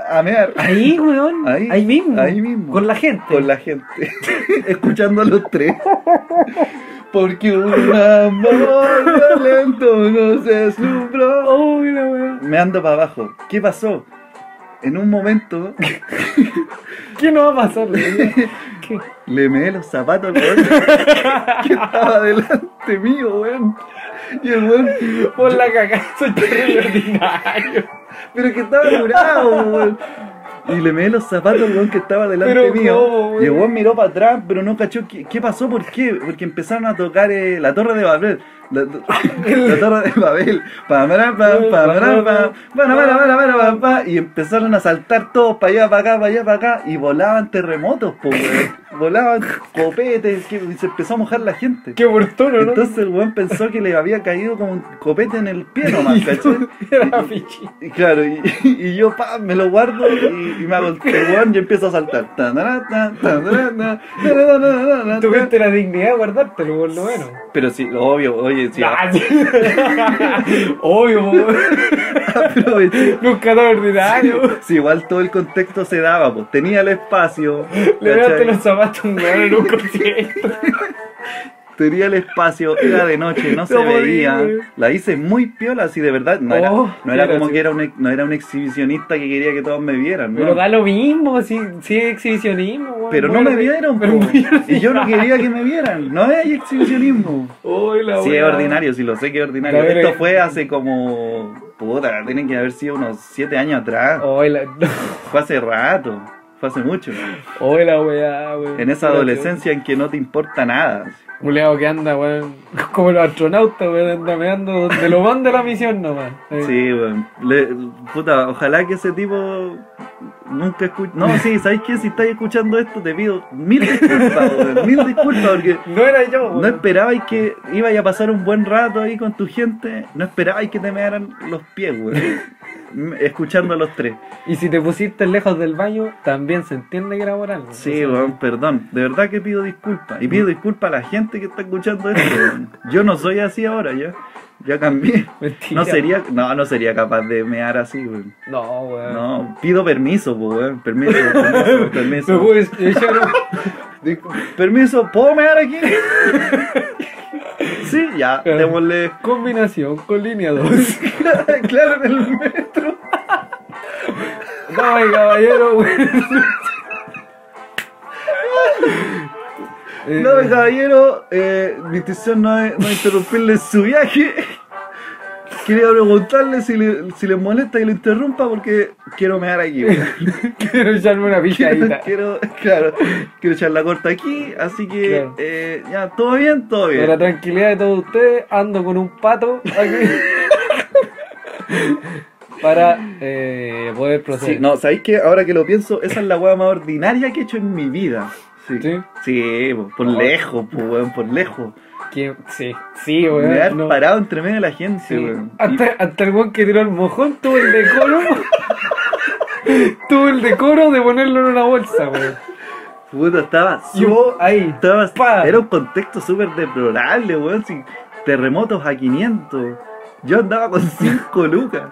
a, mear. Ahí, weón. Ahí, Ahí, mismo. ahí mismo. Con la gente. con la gente, escuchando a los tres. Porque un amor violento nos deslumbró. Uy, la weón. Me ando para abajo. ¿Qué pasó? En un momento ¿Qué no va a pasar, le meé los zapatos al weón que estaba delante mío, weón. Y el weón, Por la cagada, soy terrible ordinario. pero que estaba curado, weón. Y le meé los zapatos al weón que estaba delante Pero mío. y el weón miró para atrás, pero no cachó qué, qué pasó, por qué. Porque empezaron a tocar eh, la torre de Babel. La, la torre de Babel. Y empezaron a saltar todos para allá, para acá, para allá, para acá. Y volaban terremotos, po. Volaban copetes. Que, y se empezó a mojar la gente. Qué oportuno, ¿no? Entonces el weón pensó que le había caído como un copete en el pie nomás, ¿cachai? Era pichi. Y claro, y, y yo pa, me lo guardo y, y me hago el weón y empiezo a saltar. Tuviste la dignidad de guardártelo, por lo menos. Pero sí, obvio, oye, sí, Ah. Obvio, aproveché. Nunca tan ordinario. Sí, igual todo el contexto se daba, pues tenía el espacio. Le daste los zapatos un en un concierto. Tenía el espacio, era de noche, no se podía, veía. La hice muy piola, así de verdad. No era, Oh, no era como que era un, no era un exhibicionista que quería que todos me vieran, ¿no? Pero da lo mismo, sí, sí es exhibicionismo, weón. Pero no me vieron, Pero y yo no quería que me vieran. No hay exhibicionismo. La Sí, es ordinario, sí lo sé que es ordinario. Esto fue hace como. Puta, tienen que haber sido unos 7 años atrás. La, Fue hace rato. Fue hace mucho. Uy, la weá, weón. En esa adolescencia en que no te importa nada. Culeado que anda, weón. Como los astronautas, weón. Anda meando donde lo manda la misión nomás. Eh, Sí, weón. Le- Puta, ojalá que ese tipo nunca escuche. No, sí, ¿sabes qué? Si estáis escuchando esto, te pido mil disculpas, weón. Mil disculpas porque. No era yo, weón. No esperabais que ibais a pasar un buen rato ahí con tu gente. No esperabais que te mearan los pies, weón. Escuchando a los tres. Y si te pusiste lejos del baño, también se entiende que era por algo. Sí, perdón. De verdad que pido disculpas. Y pido disculpas a la gente que está escuchando esto. Yo no soy así ahora, ya. Ya cambié. Mentira. No sería, no, no sería capaz de mear así, weón. No, weón. No, pido permiso, pues, weón. Permiso, permiso, Me permiso. puedes un- Digo, Permiso, ¿puedo mear aquí? Sí, ya, Claro. démosle. Combinación con línea 2. claro, en el metro. Dame, caballero, weón. Eh, No, caballero, eh, mi intención no es, no es interrumpirle su viaje. Quería preguntarle si le, si le molesta que lo interrumpa porque quiero mear aquí. Quiero echarme una Quiero, picadita. quiero, claro, quiero echar la corta aquí, así que Claro. eh, ya, todo bien, todo bien. Para la tranquilidad de todos ustedes, ando con un pato aquí. Para eh, poder proceder. Sí, no, ¿sabéis qué? Ahora que lo pienso, esa es la hueá más ordinaria que he hecho en mi vida. Sí, ¿Sí? sí po, por lejos, po, weón, por lejos. Sí, sí, weón. Haber no. parado entre medio de la gente, Sí. weón. Hasta, hasta el weón que tiró el mojón tuvo el decoro. tuvo el decoro de ponerlo en una bolsa, weón. Puta, estaba Yo ahí. Estaba- Pa. era un contexto súper deplorable, weón. sin terremotos a 500. Yo andaba con 5 lucas.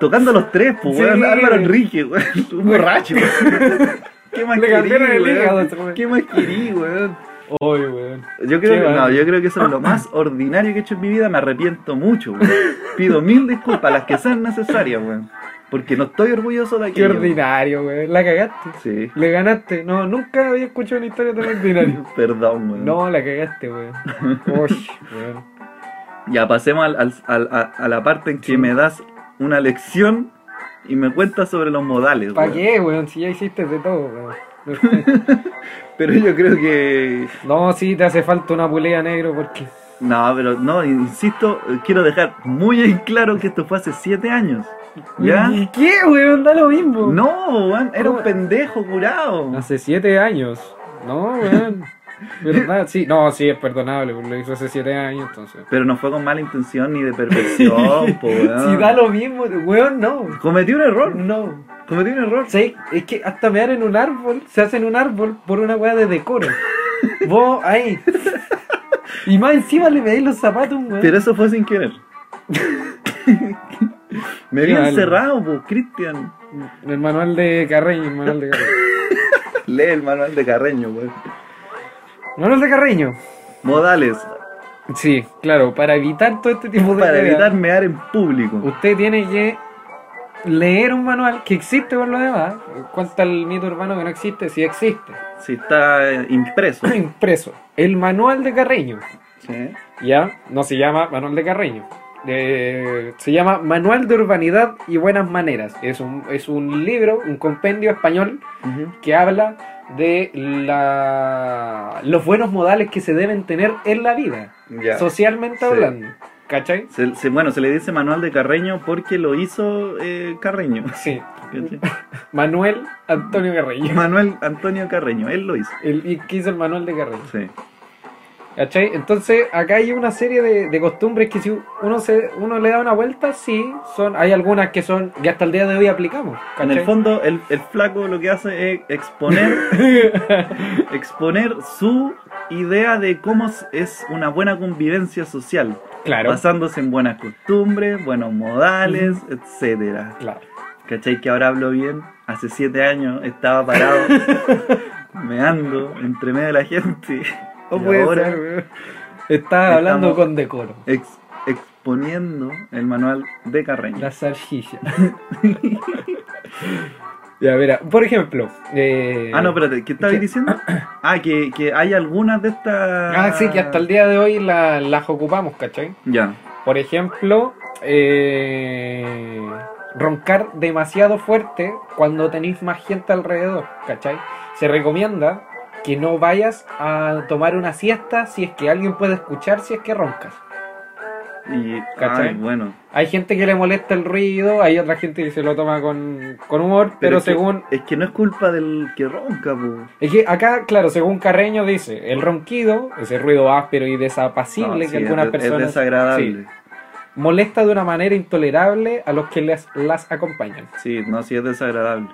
Tocando los tres, pues, Sí. weón. Álvaro Enrique, weón. Un borracho. ¿Qué más Le querí, weón? weón. ¿Qué más querí, weón? Oye, weón. Yo creo, Qué que, no, yo creo que eso es lo más ordinario que he hecho en mi vida. Me arrepiento mucho, weón. Pido mil disculpas, las que sean necesarias, weón. Porque no estoy orgulloso de Qué aquello. ordinario, weón. La cagaste. Sí. Le ganaste. No, nunca había escuchado una historia tan ordinaria. Perdón, weón. No, la cagaste, weón. Weón. Ya pasemos al- al- al- a, a la parte en que me das una lección y me cuentas sobre los modales. ¿Para weón. qué, weón? Si ya hiciste de todo, weón. Pero yo creo que. No, sí, te hace falta una pulea negro porque. No, pero no, insisto, quiero dejar muy en claro que esto fue hace 7 años. ¿Ya? ¿Y qué, weón? Da lo mismo. No, weón, era un pendejo curado. Hace siete años. No, weón. ¿Verdad? Sí, no, sí, es perdonable, porque lo hizo hace siete años, entonces. Pero no fue con mala intención ni de perversión, po, weón. Si da lo mismo, weón, no. Cometí un error, No. cometí un error. Sí, es que hasta mear en un árbol, se hace en un árbol por una weá de decoro. Vos, ahí. Y más encima le veis los zapatos, weón. Pero eso fue sin querer. Me había mal. encerrado, po, Cristian. En el manual de Carreño, el manual de Carreño. Lee el manual de Carreño, weón. Manual de Carreño. Modales, Sí, claro, para evitar todo este tipo de para evitar mear en público. Usted tiene que leer un manual que existe por lo demás. Cuenta el mito urbano que no existe, sí existe. Si está eh, impreso. Impreso. El manual de Carreño. Sí. Ya, no se llama Manual de Carreño. Eh, se llama Manual de Urbanidad y Buenas Maneras. Es un, es un libro, un compendio español que habla de la, los buenos modales que se deben tener en la vida, socialmente Sí. hablando. ¿Cachai? Se- se- bueno, se le dice manual de Carreño porque lo hizo eh, Carreño. Sí. ¿cachai? Manuel Antonio Carreño. Manuel Antonio Carreño, él lo hizo. El, y que hizo el manual de Carreño. Sí. ¿Cachai? Entonces, acá hay una serie de, de costumbres que si uno se uno le da una vuelta, sí, son hay algunas que son que hasta el día de hoy aplicamos. En el fondo, el, el flaco lo que hace es exponer, exponer su idea de cómo es una buena convivencia social, claro, basándose en buenas costumbres, buenos modales, etcétera. claro. ¿Cachai? Que ahora hablo bien. Hace siete años estaba parado, meando entre medio de la gente. No puede ahora ser, weón. Estás hablando con decoro. ex- exponiendo el manual de Carreño. La salchicha. ya, mira, por ejemplo. eh, Ah, no, espérate, ¿qué estabas diciendo? Ah, que, que hay algunas de estas. Ah, sí, que hasta el día de hoy la- las ocupamos, ¿cachai? Ya. Por ejemplo, eh, roncar demasiado fuerte cuando tenéis más gente alrededor, ¿cachai? Se recomienda que no vayas a tomar una siesta si es que alguien puede escuchar si es que roncas. Y, ¿Cachai? ay, bueno. Hay gente que le molesta el ruido, hay otra gente que se lo toma con, con humor, pero, es que- según... es que no es culpa del que ronca, po. Es que acá, claro, según Carreño dice, el ronquido, ese ruido áspero y desapacible No, que algunas es, de- es personas... desagradable. Sí, molesta de una manera intolerable a los que les, las acompañan. Sí, no, sí es desagradable.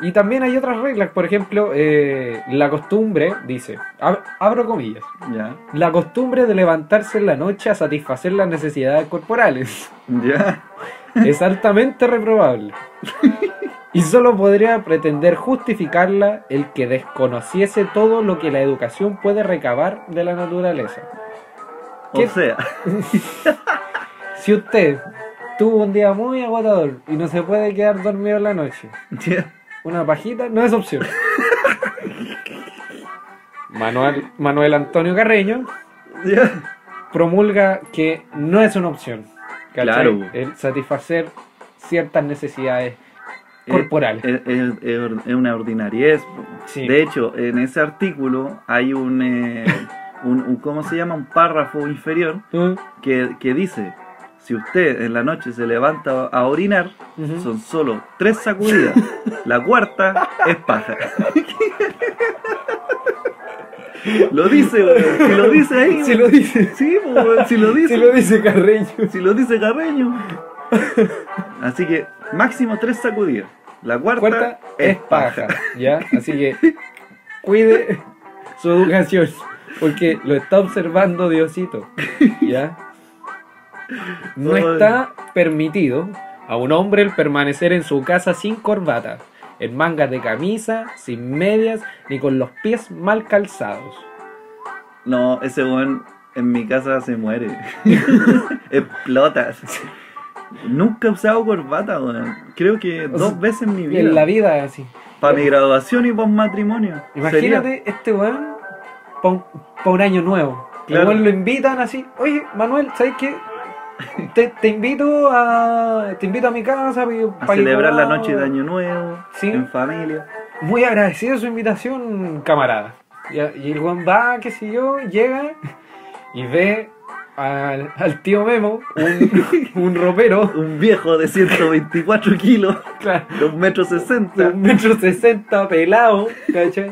Y también hay otras reglas, por ejemplo, eh, la costumbre, dice, ab- abro comillas, la costumbre de levantarse en la noche a satisfacer las necesidades corporales Ya. es altamente reprobable. Y solo podría pretender justificarla el que desconociese todo lo que la educación puede recabar de la naturaleza. O ¿Qué? sea, Si usted tuvo un día muy agotador y no se puede quedar dormido en la noche, ya. Una pajita no es opción. Manuel, Manuel Antonio Carreño promulga que no es una opción. ¿cachai? Claro. El satisfacer ciertas necesidades corporales. Es, es- es- una ordinariez. Sí. De hecho, en ese artículo hay un, eh, un, un- ¿cómo se llama? Un párrafo inferior ¿Eh? que, que dice, si usted en la noche se levanta a orinar, son solo tres sacudidas. La cuarta es paja. lo dice. Si lo dice ahí. Si lo dice, Sí, si lo dice. si lo dice Carreño. Si lo dice Carreño. Así que máximo tres sacudidas. La cuarta, Cuarta es paja, ¿ya? Así que cuide su educación, porque lo está observando Diosito, ¿ya? No está permitido a un hombre el permanecer en su casa sin corbata, en mangas de camisa, sin medias, ni con los pies mal calzados. No, ese weón en mi casa se muere. Explotas. Nunca he usado corbata, weón. Creo que O dos sea, veces en mi Y en la vida. vida así. Para mi graduación y para matrimonio. Imagínate este weón para un, pa' un año nuevo. El Claro. lo invitan así, oye Manuel, ¿sabes qué? Te, te invito a te invito a mi casa A celebrar la noche de año nuevo. Sí. En familia. Muy agradecido de su invitación, camarada. Y, y el weón va, qué sé yo, llega y ve al, al tío Memo, un, un ropero, Un viejo de 124 kilos. claro, De un metro sesenta. un metro sesenta pelado, ¿cachai?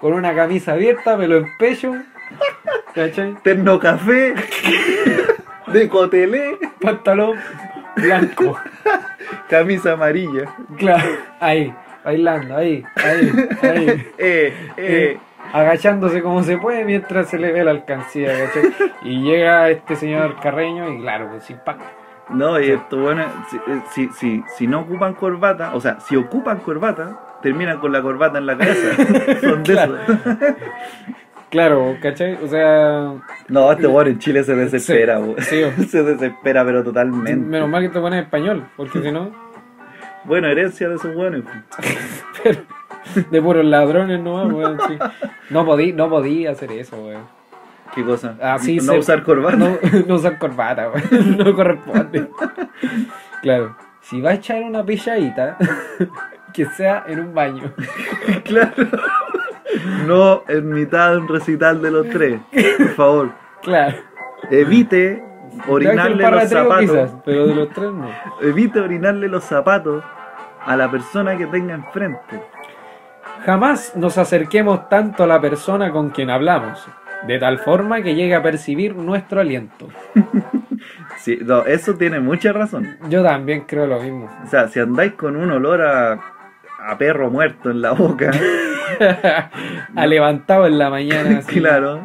Con una camisa abierta, pelo en pecho, ¿cachai? Terno café. De cotelé. Pantalón blanco, Camisa amarilla. claro, ahí, bailando, ahí, ahí, ahí. Eh, eh. agachándose como se puede mientras se le ve la alcancía, ¿cachai? Y llega este señor Carreño y claro, pues sin impacta. No, y esto bueno, si, eh, si, si, si no ocupan corbata, o sea, si ocupan corbata, terminan con la corbata en la cabeza. Son de Claro. esos. Claro, ¿cachai? O sea, No, este weón en Chile se desespera, Sí, weón. sí, o- Se desespera, pero totalmente. menos mal que te pones español, porque si no, Bueno, herencia de esos weones. de puros ladrones nomás, weón, sí. No podí, no podí hacer eso, weón. ¿Qué cosa? Así no se- usar corbata. No, no usar corbata, weón. No corresponde. Claro, si va a echar una pilladita, que sea en un baño. Claro. No en mitad de un recital de los tres. Por favor. Claro. Evite orinarle los zapatos. quizás, pero de los tres no. Evite orinarle los zapatos a la persona que tenga enfrente. Jamás nos acerquemos tanto a la persona con quien hablamos, de tal forma que llegue a percibir nuestro aliento. Sí, no, eso tiene mucha razón. Yo también creo lo mismo. O sea, si andáis con un olor a, a perro muerto en la boca, ha levantado en la mañana. así. claro,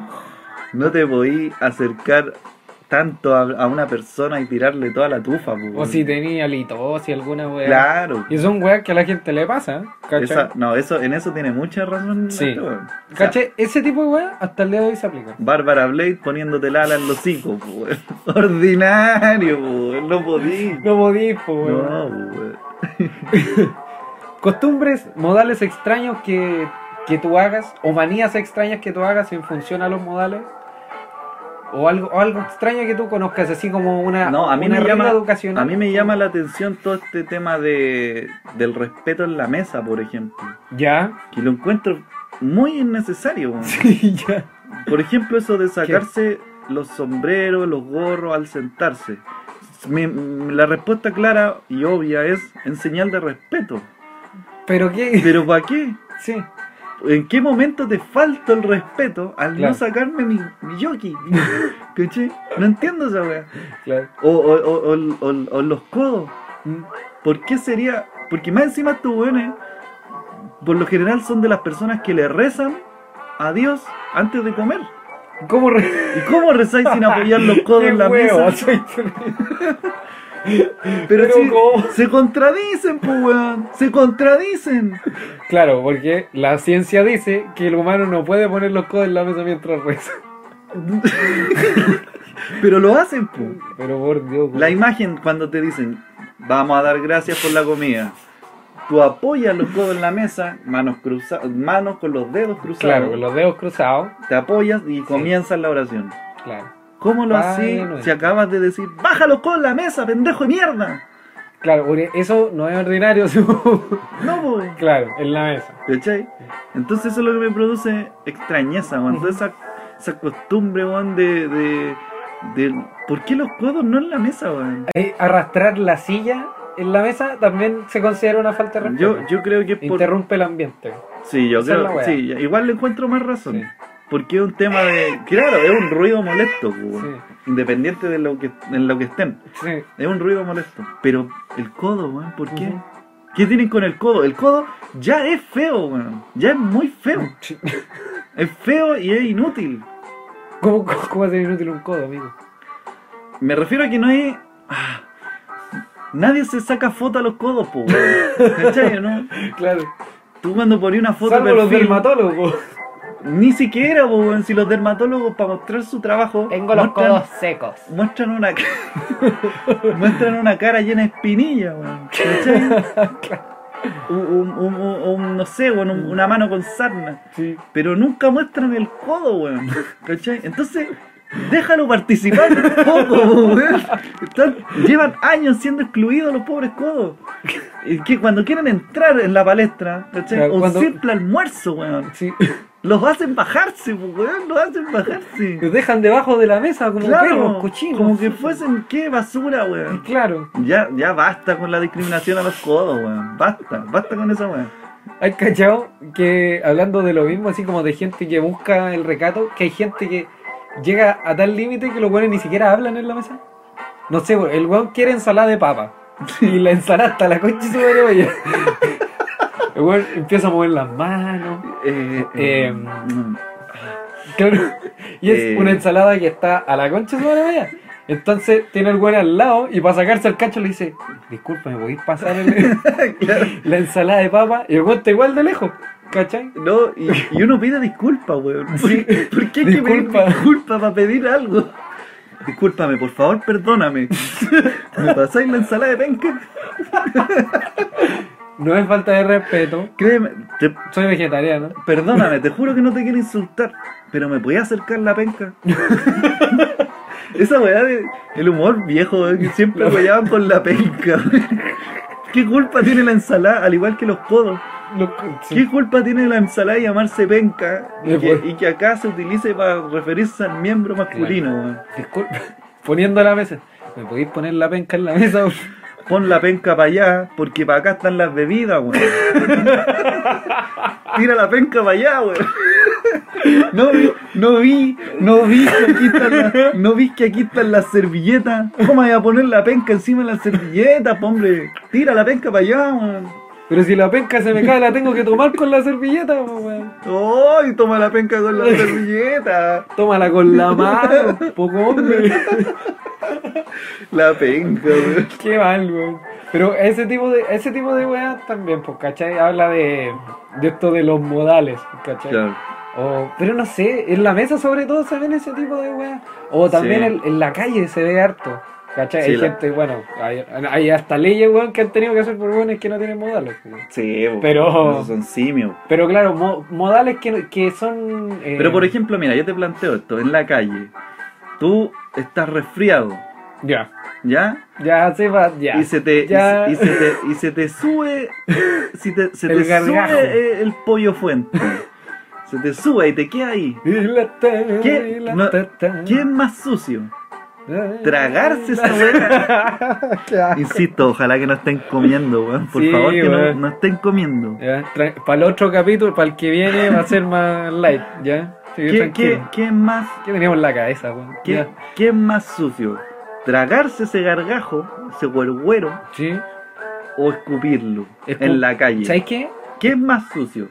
no te podí acercar tanto a, a una persona y tirarle toda la tufa, po, O si tenía litosis, alguna weá. Claro. Y son weas que a la gente le pasa, no, eso, en eso tiene mucha razón. Sí. este. O sea, ¿Cachai? Ese tipo de weas hasta el día de hoy se aplica. Bárbara Blade poniéndote el ala en los hocicos, weón. Ordinario, weón. No podí. No podís, po, weón. No, weón. Costumbres, modales extraños que, que tú hagas, o manías extrañas que tú hagas en función a los modales. O algo, o algo extraño que tú conozcas, así como una, No, a mí, una me llama, educacional. a mí me llama la atención todo este tema de, del respeto en la mesa, por ejemplo. Ya. Que lo encuentro muy innecesario. Sí, ya. Por ejemplo, eso de sacarse los sombreros, los gorros al sentarse. Mi- la respuesta clara y obvia es en señal de respeto. Pero qué. ¿Pero para qué? Sí. ¿En qué momento te falta el respeto al Claro. no sacarme mi, mi jockey? ¿Cachai? No entiendo esa wea. Claro. O, o, o, o- los codos. Mm. ¿Por qué sería? Porque más encima estos weones, por lo general son de las personas que le rezan a Dios antes de comer. ¿Cómo re- ¿Y cómo rezáis sin apoyar los codos en la huevo, mesa? Pero, se contradicen, pues weón. Se contradicen. Claro, porque la ciencia dice que el humano no puede poner los codos en la mesa mientras reza. Pero lo hacen, pues. Pero por Dios, La imagen cuando te dicen, vamos a dar gracias por la comida. Tú apoyas los codos en la mesa, manos cruzadas, manos con los dedos cruzados. Claro, con los dedos cruzados. Te apoyas y comienzas la oración. Claro. ¿Cómo lo nuestro. si acabas de decir, baja los codos en la mesa, pendejo de mierda? Claro, porque eso no es ordinario. No, pues. claro, en la mesa. ¿Cachai? Entonces eso es lo que me produce extrañeza, weón. Toda esa, esa costumbre, weón, de, de, de... ¿Por qué los codos no en la mesa, weón? Arrastrar la silla en la mesa también se considera una falta de respeto. Yo, yo creo que es por... Interrumpe el ambiente. Sí, yo Esa creo... Sí, igual le encuentro más razón. Sí. Porque es un tema de... Claro, es un ruido molesto, pues, weón. Sí. Independiente de lo que, en lo que estén. Sí. Es un ruido molesto. Pero el codo, weón, ¿por qué? ¿Qué tienen con el codo? El codo ya es feo, weón. Ya es muy feo. Es feo y es inútil. ¿Cómo, cómo, cómo hacer inútil un codo, amigo? Me refiero a que no es. ah, nadie se saca foto a los codos, po, weón. ¿Cachai, no? Claro. Tú cuando ponías una foto Salvo de los perfil, dermatólogos. Ni siquiera, weón. Si los dermatólogos para mostrar su trabajo muestran, secos. muestran una muestran una cara llena de espinillas, weón. ¿Cachai? Un, un- un- un- un- no sé, un- una mano con sarna. Sí. Pero nunca muestran el codo, weón. ¿Cachai? Entonces, déjalo participar un poco, weón. Están- llevan años siendo excluidos los pobres codos. Y que cuando quieren entrar en la palestra, ¿cachai? Un cuando- simple almuerzo, weón. Sí. Los hacen bajarse, pues, weón. Los hacen bajarse. Los dejan debajo de la mesa como Claro, perros, cochinos. como que fuesen, qué basura, weón. Claro. Ya, ya basta con la discriminación a los codos, weón. Basta, basta con esa weón. Hay cachado que hablando de lo mismo, así como de gente que busca el recato, que hay gente que llega a tal límite que los buenos ni siquiera hablan en la mesa. No sé, weón, el weón quiere ensalada de papa. Y la ensalada hasta la concha y su madre. El weón empieza a mover las manos. Eh, Eh, mm, Claro. Y es Eh. una ensalada que está a la concha de vaya. Entonces tiene el weón al lado y para sacarse el cacho le dice, disculpa, ¿me podéis pasar el- claro. la ensalada de papa? Y el weón está igual de lejos, ¿cachai? No, y, y uno pide disculpas, weón. ¿Por, Sí. ¿Por qué hay que pedir Disculpa. disculpas para pedir algo? Discúlpame, por favor, perdóname. ¿Me pasáis la ensalada de penca? No es falta de respeto. Créeme, te- Soy vegetariano. perdóname, te juro que no te quiero insultar, pero ¿me podías acercar la penca? Esa weá de el humor viejo, weón, que siempre weaban con la penca. ¿Qué culpa tiene la ensalada, al igual que los codos? Sí. ¿Qué culpa tiene la ensalada de llamarse penca y que, puedo- y que acá se utilice para referirse al miembro masculino? weón? Disculpa. Poniendo la mesa. ¿Me podéis poner la penca en la mesa? Pon la penca para allá, porque para acá están las bebidas, weón. Tira la penca para allá, weón. No vi, no vi, no vi que aquí están las, no vi que aquí están las servilletas. ¿Cómo voy a poner la penca encima de las servilletas, hombre? Tira la penca para allá, weón. Pero si la penca se me cae, la tengo que tomar con la servilleta, weón. ¡Ay! toma la penca con la servilleta. Tómala con la mano, poco hombre. La penca, weón. Qué mal, weón. Pero ese tipo de, ese tipo de weas también, pues, ¿cachai? Habla de, de esto de los modales, ¿cachai? Claro. O, pero no sé, en la mesa sobre todo se ven ese tipo de weas. O también Sí. en, en la calle se ve harto. ¿Cachai? Sí, hay la- gente, bueno, hay, hay hasta leyes, weón, que han tenido que hacer por weones que no tienen modales. weón. Sí. Pero- son simios. Pero claro, mo- modales que, que son... eh, Pero por ejemplo, mira, yo te planteo esto, en la calle, tú estás resfriado, Ya, ¿ya? ya, se va, ya. Y se te, Ya. y, se- y se te, y se te sube, si te- se El te gargajo. sube el pollo fuente. Se te sube y te queda ahí. Y la ¿Qué? No. ¿Quién es más sucio? Tragarse esa weá. Insisto, ojalá que no estén comiendo, weón. Por Sí, favor, que no, estén comiendo. Para el otro capítulo, para el que viene, va a ser más light, ¿ya? ¿Qué, qué, más, ¿Qué teníamos en la cabeza, weón? qué, qué es más sucio? ¿Tragarse ese gargajo, ese huerguero, Sí. o escupirlo Escu- en la calle? ¿Sabes qué? ¿Qué es más sucio?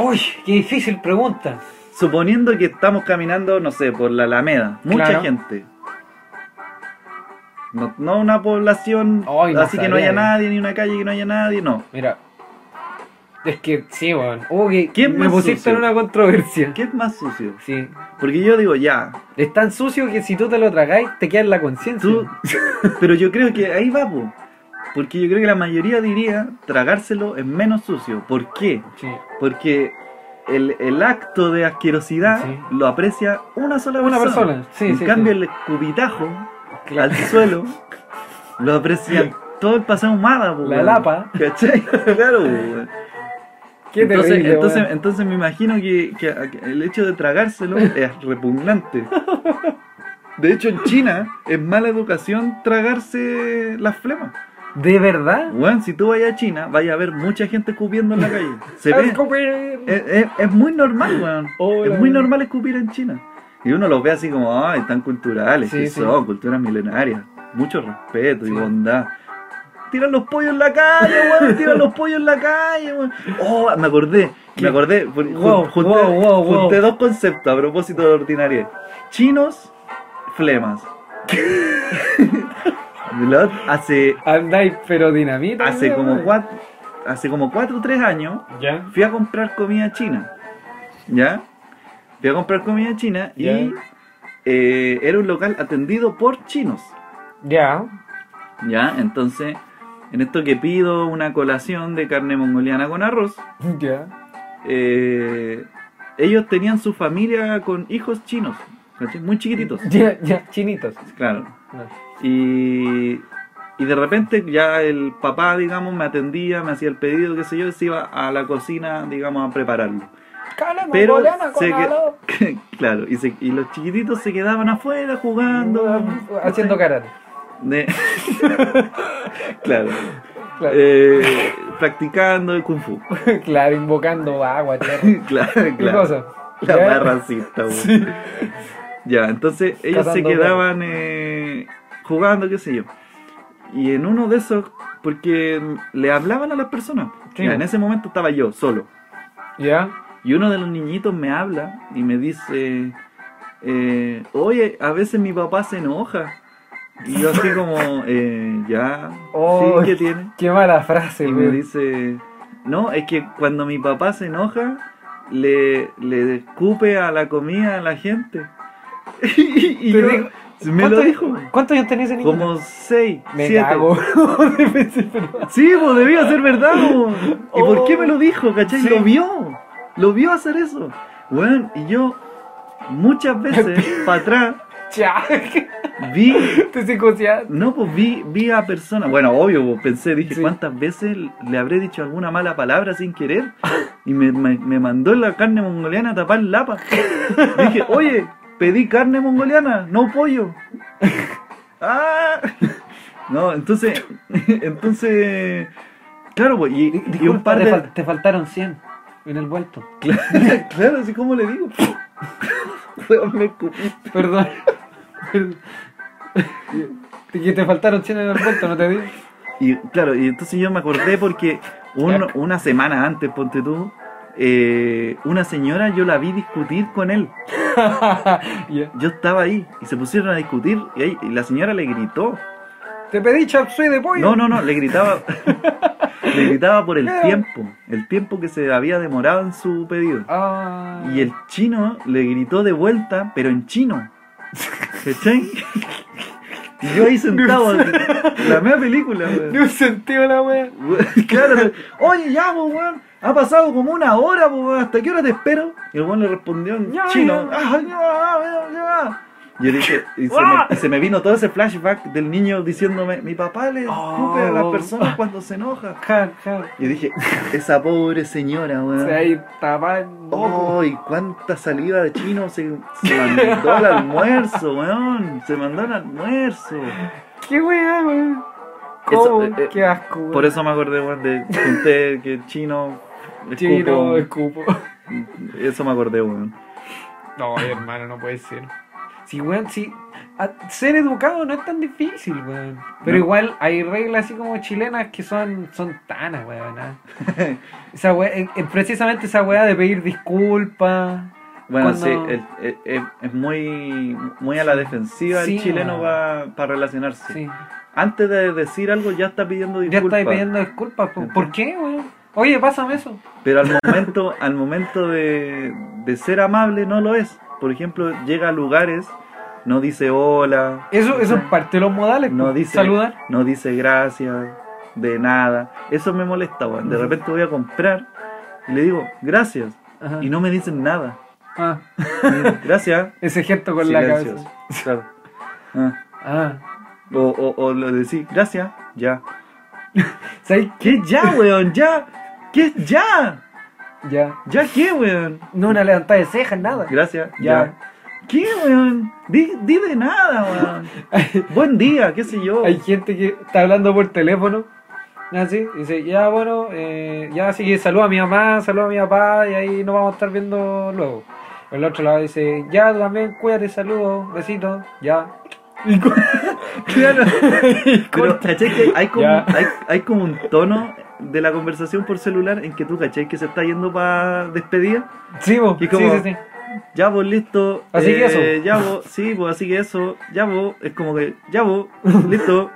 Uy, qué difícil pregunta. Suponiendo que estamos caminando, no sé, por la Alameda, mucha Claro. gente. No, no una población no así que no haya nadie, ni una calle que no haya nadie, no. Mira. Es que sí, weón. Oh, que ¿Quién me más pusiste sucio? en una controversia. ¿Qué es más sucio? Sí. Porque yo digo, ya, Es tan sucio que si tú te lo tragáis, te queda en la conciencia. tú... Pero yo creo que ahí va, po. Porque yo creo que la mayoría diría, tragárselo es menos sucio. ¿Por qué? Sí. Porque el, el acto de asquerosidad Sí. lo aprecia una sola Una persona. persona, sí, en sí, cambio, el escupitajo Claro. al suelo lo aprecian todo el paseo humada, po, La lapa. ¿Cachai? Claro. Qué entonces, terrible, entonces, entonces me imagino que, que el hecho de tragárselo es repugnante. De hecho, en China es mala educación tragarse las flemas. ¿De verdad? Weón, si tú vayas a China, vayas a ver mucha gente escupiendo en la calle. Se ve. Escupir. Es, es- es muy normal, weón. Es muy normal escupir en China. Y uno los ve así como, ay, tan culturales, Sí, que sí. son, culturas milenarias. Mucho respeto y bondad. Tiran los pollos en la calle, weón. Tiran los pollos en la calle, weón. Oh, me acordé. ¿Qué? Me acordé. por- jun- Wow, junté, wow, wow, wow. junté dos conceptos a propósito de ordinaria. Chinos, flemas. Hace Andáis, pero dinamita. hace como cuatro, hace como cuatro o tres años Ya. fui a comprar comida china. ¿Ya? Fui a comprar comida china y eh, era un local atendido por chinos. Ya. ¿Ya? Entonces, en esto que pido una colación de carne mongoliana con arroz, Ya. eh, ellos tenían su familia con hijos chinos. Muy chiquititos, Ya, ya. Chinitos. claro. No. Y, y de repente ya el papá, digamos, me atendía, me hacía el pedido, qué sé yo, y se iba a la cocina, digamos, a prepararlo. Pero se que- claro, y, se- y los chiquititos se quedaban afuera jugando. Haciendo karate. De- claro. Claro. Eh, practicando el kung fu. claro, invocando agua, claro, ¿Qué claro. cosa? La ¿Ya? más racista, weón. Sí. Ya, entonces ellos se quedaban jugando, qué sé yo. Y en uno de esos, porque le hablaban a las personas. Sí. En ese momento estaba yo solo. Ya. Y uno de los niñitos me habla y me dice, eh, oye, a veces mi papá se enoja. Y yo así como, eh, ya, Oh, sí, ¿qué tiene? Qué mala frase, Y me dice, no, es que cuando mi papá se enoja, le, le escupe a la comida a la gente. y Te yo, dijo- me lo ¿Cuántos- dijo. ¿Cuántos años tenía ese niño? Como seis, Me siete. cago. Pero- Sí, pues debía ser verdad. po. ¿Y por Oh. qué me lo dijo? ¿Cachai? Sí. Lo vio. Lo vio hacer eso. Bueno, y yo muchas veces para atrás vi, Te no, pues vi, vi a personas. Bueno, obvio, pues, pensé, dije, Sí. ¿cuántas veces le habré dicho alguna mala palabra sin querer? Y me, me, me mandó la carne mongoliana a tapar lapa. Dije, oye, pedí carne mongoliana, no pollo. Ah. No, entonces, entonces, claro, pues, y, y un Disculpa, par te, de... fal- te faltaron 100 en el vuelto. claro, así como le digo. Me. Perdón. Que te faltaron 100 en el vuelto, ¿no te digo? Y claro, y entonces yo me acordé porque un- una semana antes, ponte tú, eh, una señora yo la vi discutir con él. Yo estaba ahí y se pusieron a discutir y, ahí- y la señora le gritó. Te pedí chap suey de pollo. No, no, no, le gritaba. le gritaba por el tiempo. El tiempo que se había demorado en su pedido. Ah. Y el chino le gritó de vuelta, pero en chino. ¿Cachai? Y yo ahí sentado, la media película, weón. No sentido la. Weón, Claro, oye, ya, pues, weón. Ha pasado como una hora, weón. ¿Hasta qué hora te espero? Y el weón le respondió en Ya, chino. ya. "Ah, ya, ya, ya". Y yo dije, y se, me, y se me vino todo ese flashback del niño diciéndome, mi papá le escupe a las Oh. personas cuando se enoja. Ja, ja. Y dije, esa pobre señora, weón. Se ahí tapando. Oh, y cuánta saliva de chino se, se mandó al almuerzo, weón. Se mandó al almuerzo. Qué wea, weón. Eso, eh, eh, Qué asco, weón. Por eso me acordé, weón, de conté que el chino. Chino, escupo. escupo. Eso me acordé, weón. No, hermano, no puede ser. Sí, weón, sí. a- ser educado no es tan difícil, weón. Pero No. igual hay reglas así como chilenas que son, son tanas, weón. ¿ah? Esa wea, eh, eh, precisamente esa weá de pedir disculpas. Bueno, Cuando- sí, es muy, muy a la defensiva Sí, el chileno weón. para relacionarse. Sí. Antes de decir algo ya está pidiendo Ya disculpas. estáis pidiendo disculpas. ¿Por, ¿por qué, weón? Oye, pásame eso. Pero al momento, al momento de, de ser amable no lo es. Por ejemplo, llega a lugares, no dice hola, Eso, eso es parte de los modales. no po. dice, Saludar. no dice gracias, de nada. Eso me molesta, weón. De repente voy a comprar y le digo gracias Ajá. y no me dicen nada. Ah, Gracias. ese gesto con la cabeza. Claro. Ah. Ah. O, o, o lo decís, gracias, ya. ¿Sabes ¿Qué ya, weón? ¿Ya? ¿Qué ya? Ya. ¿Ya qué, weón? No una levantada de cejas, nada. Gracias, Ya. ya. ¿Qué, weón? Di, di de nada, weón. Buen día, qué sé yo. Hay gente que está hablando por teléfono. Así, dice, ya bueno, eh, ya así que saluda a mi mamá, saluda a mi papá y ahí nos vamos a estar viendo luego. El otro lado dice, ya también cuídate, saludos, besitos, ya. Y Claro. Pero, ¿cachai que hay como, hay, hay como un tono de la conversación por celular en que tú, ¿cachai? Que se está yendo para despedida. sí, bo, Y como- sí, sí. Ya vos, listo. Así que eso. Ya vos, sí, pues así que eso. Ya vos, es como que, ya vos, listo.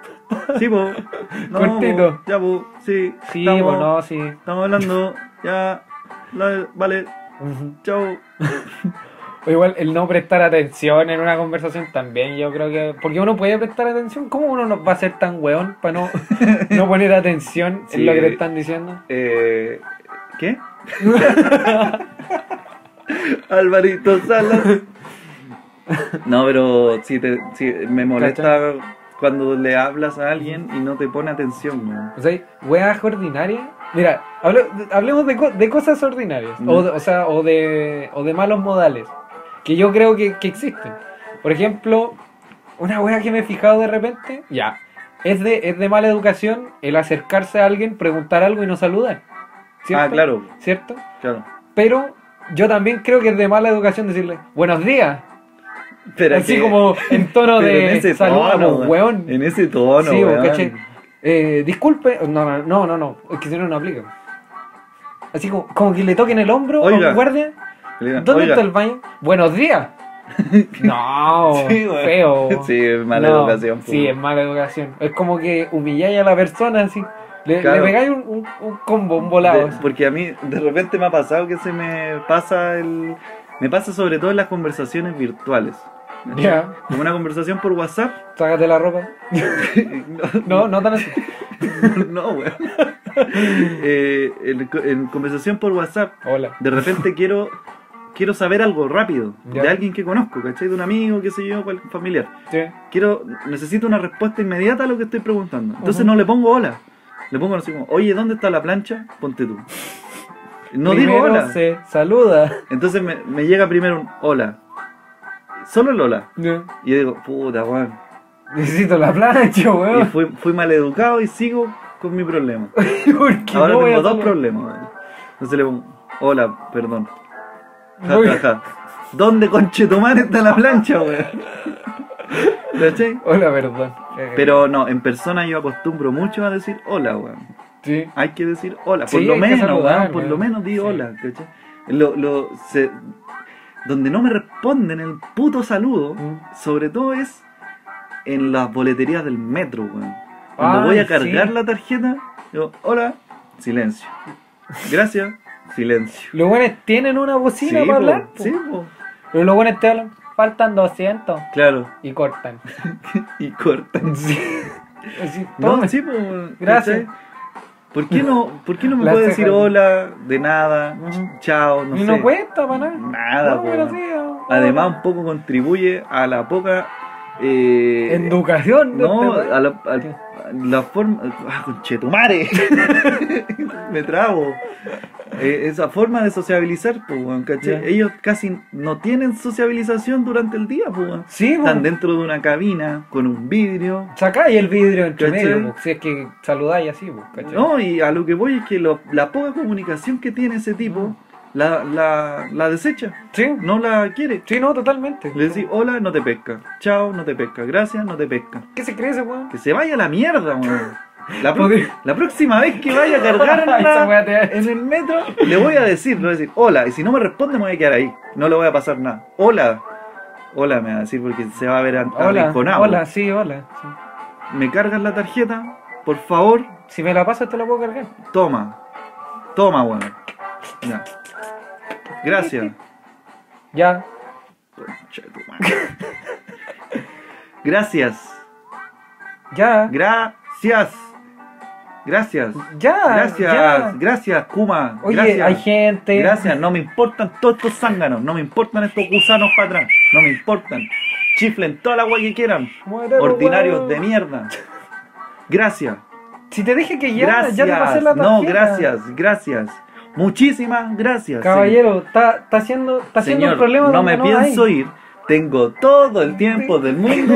Sí, vos. No, Cortito. vos, ya vos, sí. Sí, estamos, bueno, sí. estamos hablando, ya. la- vale, Ujú. chao. O igual el no prestar atención en una conversación también, yo creo que. Porque uno puede prestar atención, ¿cómo uno no va a ser tan weón para no, no poner atención Sí. en lo que te están diciendo? Eh, ¿Qué? Alvarito Salas. No, pero sí, te, sí, me molesta cuando le hablas a alguien y no te pone atención. ¿no? O sea, weas ordinarias. Mira, hable- hablemos de, de cosas ordinarias. Mm. O, de- o sea, o de, o de malos modales. Que yo creo que, que existen. Por ejemplo, una wea que me he fijado de repente. Ya. Es de, es de mala educación el acercarse a alguien, preguntar algo y no saludar. ¿Cierto? Ah, claro, ¿Cierto? claro. Pero yo también creo que es de mala educación decirle buenos días. Pero así que- como en tono pero en de ese tono, weón. En ese tono, sí, weón. ¿cachai? Eh, disculpe, no, no, no, no, no, es que si no, no aplica. Así como, como que le toquen el hombro a Oiga. un guardia. Digan, ¿Dónde "Oiga". está el baño? Buenos días. No, Sí, feo. Sí, es mala No, educación. Sí, es mala educación. Es como que humilláis a la persona así. Le, Claro. le pegáis un, un- un combo, un volado. De- porque a mí de repente me ha pasado que se me pasa el... Me pasa sobre todo en las conversaciones virtuales. Ya, Como una conversación por WhatsApp. sácate la ropa. No, no tan así. no, weón. Eh, en, en conversación por WhatsApp, Hola. de repente quiero quiero saber algo rápido Ya. de alguien que conozco, ¿cachai? De un amigo, qué sé yo, familiar. Sí. Quiero, necesito una respuesta inmediata a lo que estoy preguntando. Entonces no le pongo hola. Le pongo así como, oye, ¿dónde está la plancha? Ponte tú. No digo hola. se saluda. Entonces me, me llega primero un hola. Solo el hola. Ya. Y yo digo, puta, weón. Necesito la plancha, Y weón. fui, fui mal educado y sigo con mi problema. Ahora no tengo dos problemas. weón. Entonces le pongo, hola, perdón. Ja, ja, ja. ¿Dónde conchetumar está la plancha, weón? ¿Cachai? Hola, perdón. Pero no, en persona yo acostumbro mucho a decir hola, weón. Sí. Hay que decir hola, por Sí, lo menos, saludar, weón, por lo menos di Sí. hola, ¿cachai? Lo, lo, se- donde no me responden el puto saludo, Mm. sobre todo es en las boleterías del metro, weón. Cuando Ay, voy a cargar sí. la tarjeta, digo, hola, silencio. Gracias, silencio. Los buenos tienen una bocina Sí, para po, hablar. po. sí, po. Pero los buenos te hablan. Faltan 200 claro. y cortan. Y cortan. Así, No, sí, Gracias. ¿Por qué no, ¿por qué no me puede decir hola, de nada, chao, no y sé? no cuesta para nada. Nada, No, pero sí, oh, Además, un poco contribuye a la poca. Eh, Educación. no, este a la, a la forma. ¡Ah, conchetumare! Me trago. Eh, esa forma de sociabilizar, pues. Ya. Ellos casi no tienen sociabilización durante el día, pues, weón. Sí. Están dentro de una cabina con un vidrio. Sacáis el vidrio entre ¿Cachai? medio, po, si es que saludáis así, ¿cachai? No, y a lo que voy es que lo- la poca comunicación que tiene ese tipo Mm. La, la, la desecha, Sí, no la quiere. sí, no, totalmente. Le decís hola, no te pesca. Chao, no te pesca. Gracias, no te pesca. ¿Qué se cree ese weón? Que se vaya a la mierda, weón. La, próxima vez que vaya a cargar en, la- el metro, le voy a decir, le voy a decir hola. Y si no me responde, me voy a quedar ahí. No le voy a pasar nada. Hola. Hola, me va a decir porque se va a ver a- Hola, arrinconado. hola, sí, hola. sí. Me cargas la tarjeta, por favor, Si me la pasas te la puedo cargar. toma. Toma, weón. Ya. Gracias. Ya. Gracias. Ya. Gracias. Gracias. Ya. Gracias, ya. gracias, Kuma. Oye, gracias. hay gente. Gracias, no me importan todos estos zánganos, no me importan estos gusanos para atrás, no me importan. Chiflen toda la agua que quieran, ordinarios de mierda. Gracias, Si te dije que ya, gracias, ya te pasé la tarjeta. no, gracias, gracias. Muchísimas gracias. Caballero, está, está haciendo, está haciendo un problema no me pienso hay. ir, tengo todo el tiempo del mundo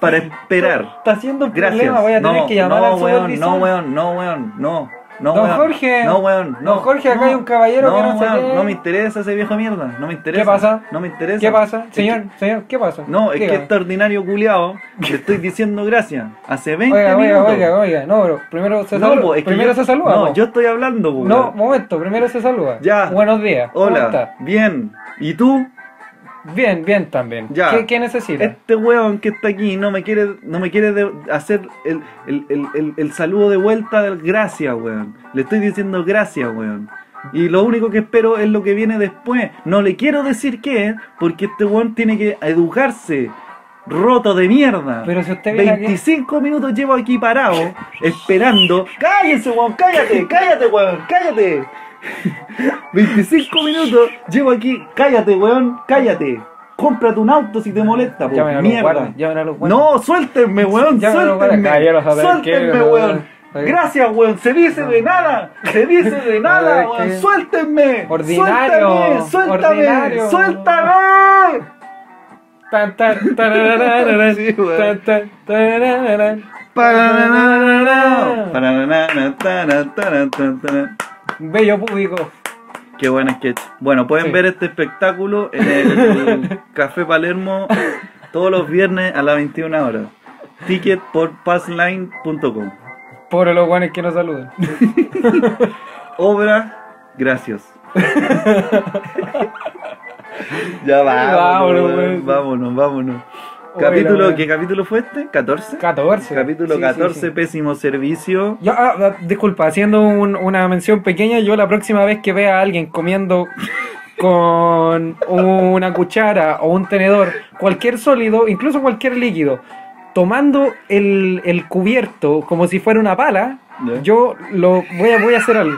para esperar. Está haciendo un Gracias. problema, voy a tener no, que llamar no, al weón, no, weón, no, weón, no. No, Don weón, Jorge, no, weón, no, don Jorge, acá no, hay un caballero que no weón. No me interesa ese viejo mierda, no me interesa. ¿Qué pasa? No me interesa. ¿Qué pasa? Es Señor, que- señor, ¿qué pasa? no, es que este ordinario culiao le estoy diciendo gracias. Hace 20 Oiga, oiga, minutos. oiga, oiga, no, pero primero se No, saluda. es que primero yo- se saluda. No, po. yo estoy hablando, po, No, weón. momento, primero se saluda. Ya. Buenos días. ¿Cómo Hola, está? bien. ¿Y tú? Bien, bien también. Ya. ¿Qué, qué necesita? Este weón que está aquí no me quiere, no me quiere de- hacer el, el, el, el, el saludo de vuelta del gracias, weón. Le estoy diciendo gracias, weón. Y lo único que espero es lo que viene después. No le quiero decir qué, porque este weón tiene que educarse. Roto de mierda. Pero si usted viene aquí- 25 minutos llevo aquí parado, esperando. ¡Cállense, weón! ¡Cállate! ¡Cállate, weón! ¡Cállate! 25 minutos llevo aquí. ¡Cállate, weón! ¡Cállate! Cómprate un auto si te molesta, po. A Mierda. a los. No, suéltenme, weón, suéltenme. van a callar, a ver qué, Suéltenme, weón. Gracias, weón. Se dice de nada. Se dice de nada, weón. Suéltenme. Ordinario, Suéltame. Suéltame. Suéltame. Tan, tan, tan, Bello público. Qué buen sketch. Bueno, pueden Sí. ver este espectáculo en el Café Palermo todos los viernes a las 21 horas. Ticket por passline.com. Pobre los guanes que nos saludan. Obra, gracias. ya vámonos, Vámonos, weón. vámonos, vámonos. Capítulo. ¿qué capítulo fue este? ¿14? 14. Capítulo Sí, sí, 14, sí. pésimo servicio. Yo, ah, ah, disculpa, haciendo un- una mención pequeña, yo la próxima vez que vea a alguien comiendo con una cuchara o un tenedor, cualquier sólido, incluso cualquier líquido, tomando el, el cubierto como si fuera una pala, Ya. yo lo voy a, voy a hacer algo.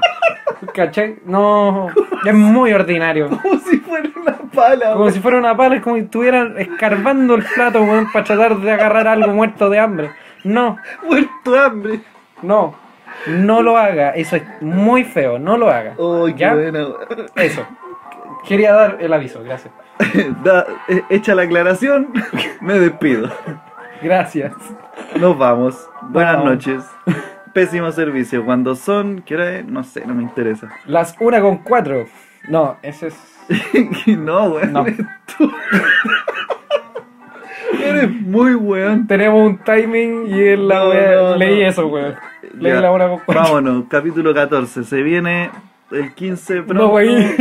¿Cachai? No, es muy ordinario. Como si fuera una pala, Como si fuera una pala, es como si estuvieran escarbando el plato, weón, para tratar de agarrar algo muerto de hambre. No, Muerto de hambre. no, no lo haga. Eso es muy feo, no lo haga. Oh. Eso. Quería dar el aviso, gracias. Da- eh, hecha la aclaración, me despido. Gracias. Nos vamos. Buenas Vamos. noches. Pésimo servicio. Cuando son, ¿qué hora es? No sé, no me interesa. Las una con cuatro. No, ese es. no, weón. No. Eres tú. Eres Muy weón. Tenemos un timing y en la No, wea- no, leí eso, weón. Leí Ya, la hora con cuatro. Vámonos, capítulo 14. Se viene el 15 pronto. No, wey.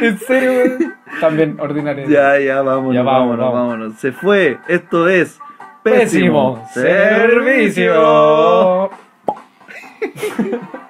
¿En serio, weón? También ordinario. Ya, ya, vámonos, Ya, vámonos, vámonos, vámonos. Se fue. Esto es Pésimo servicio.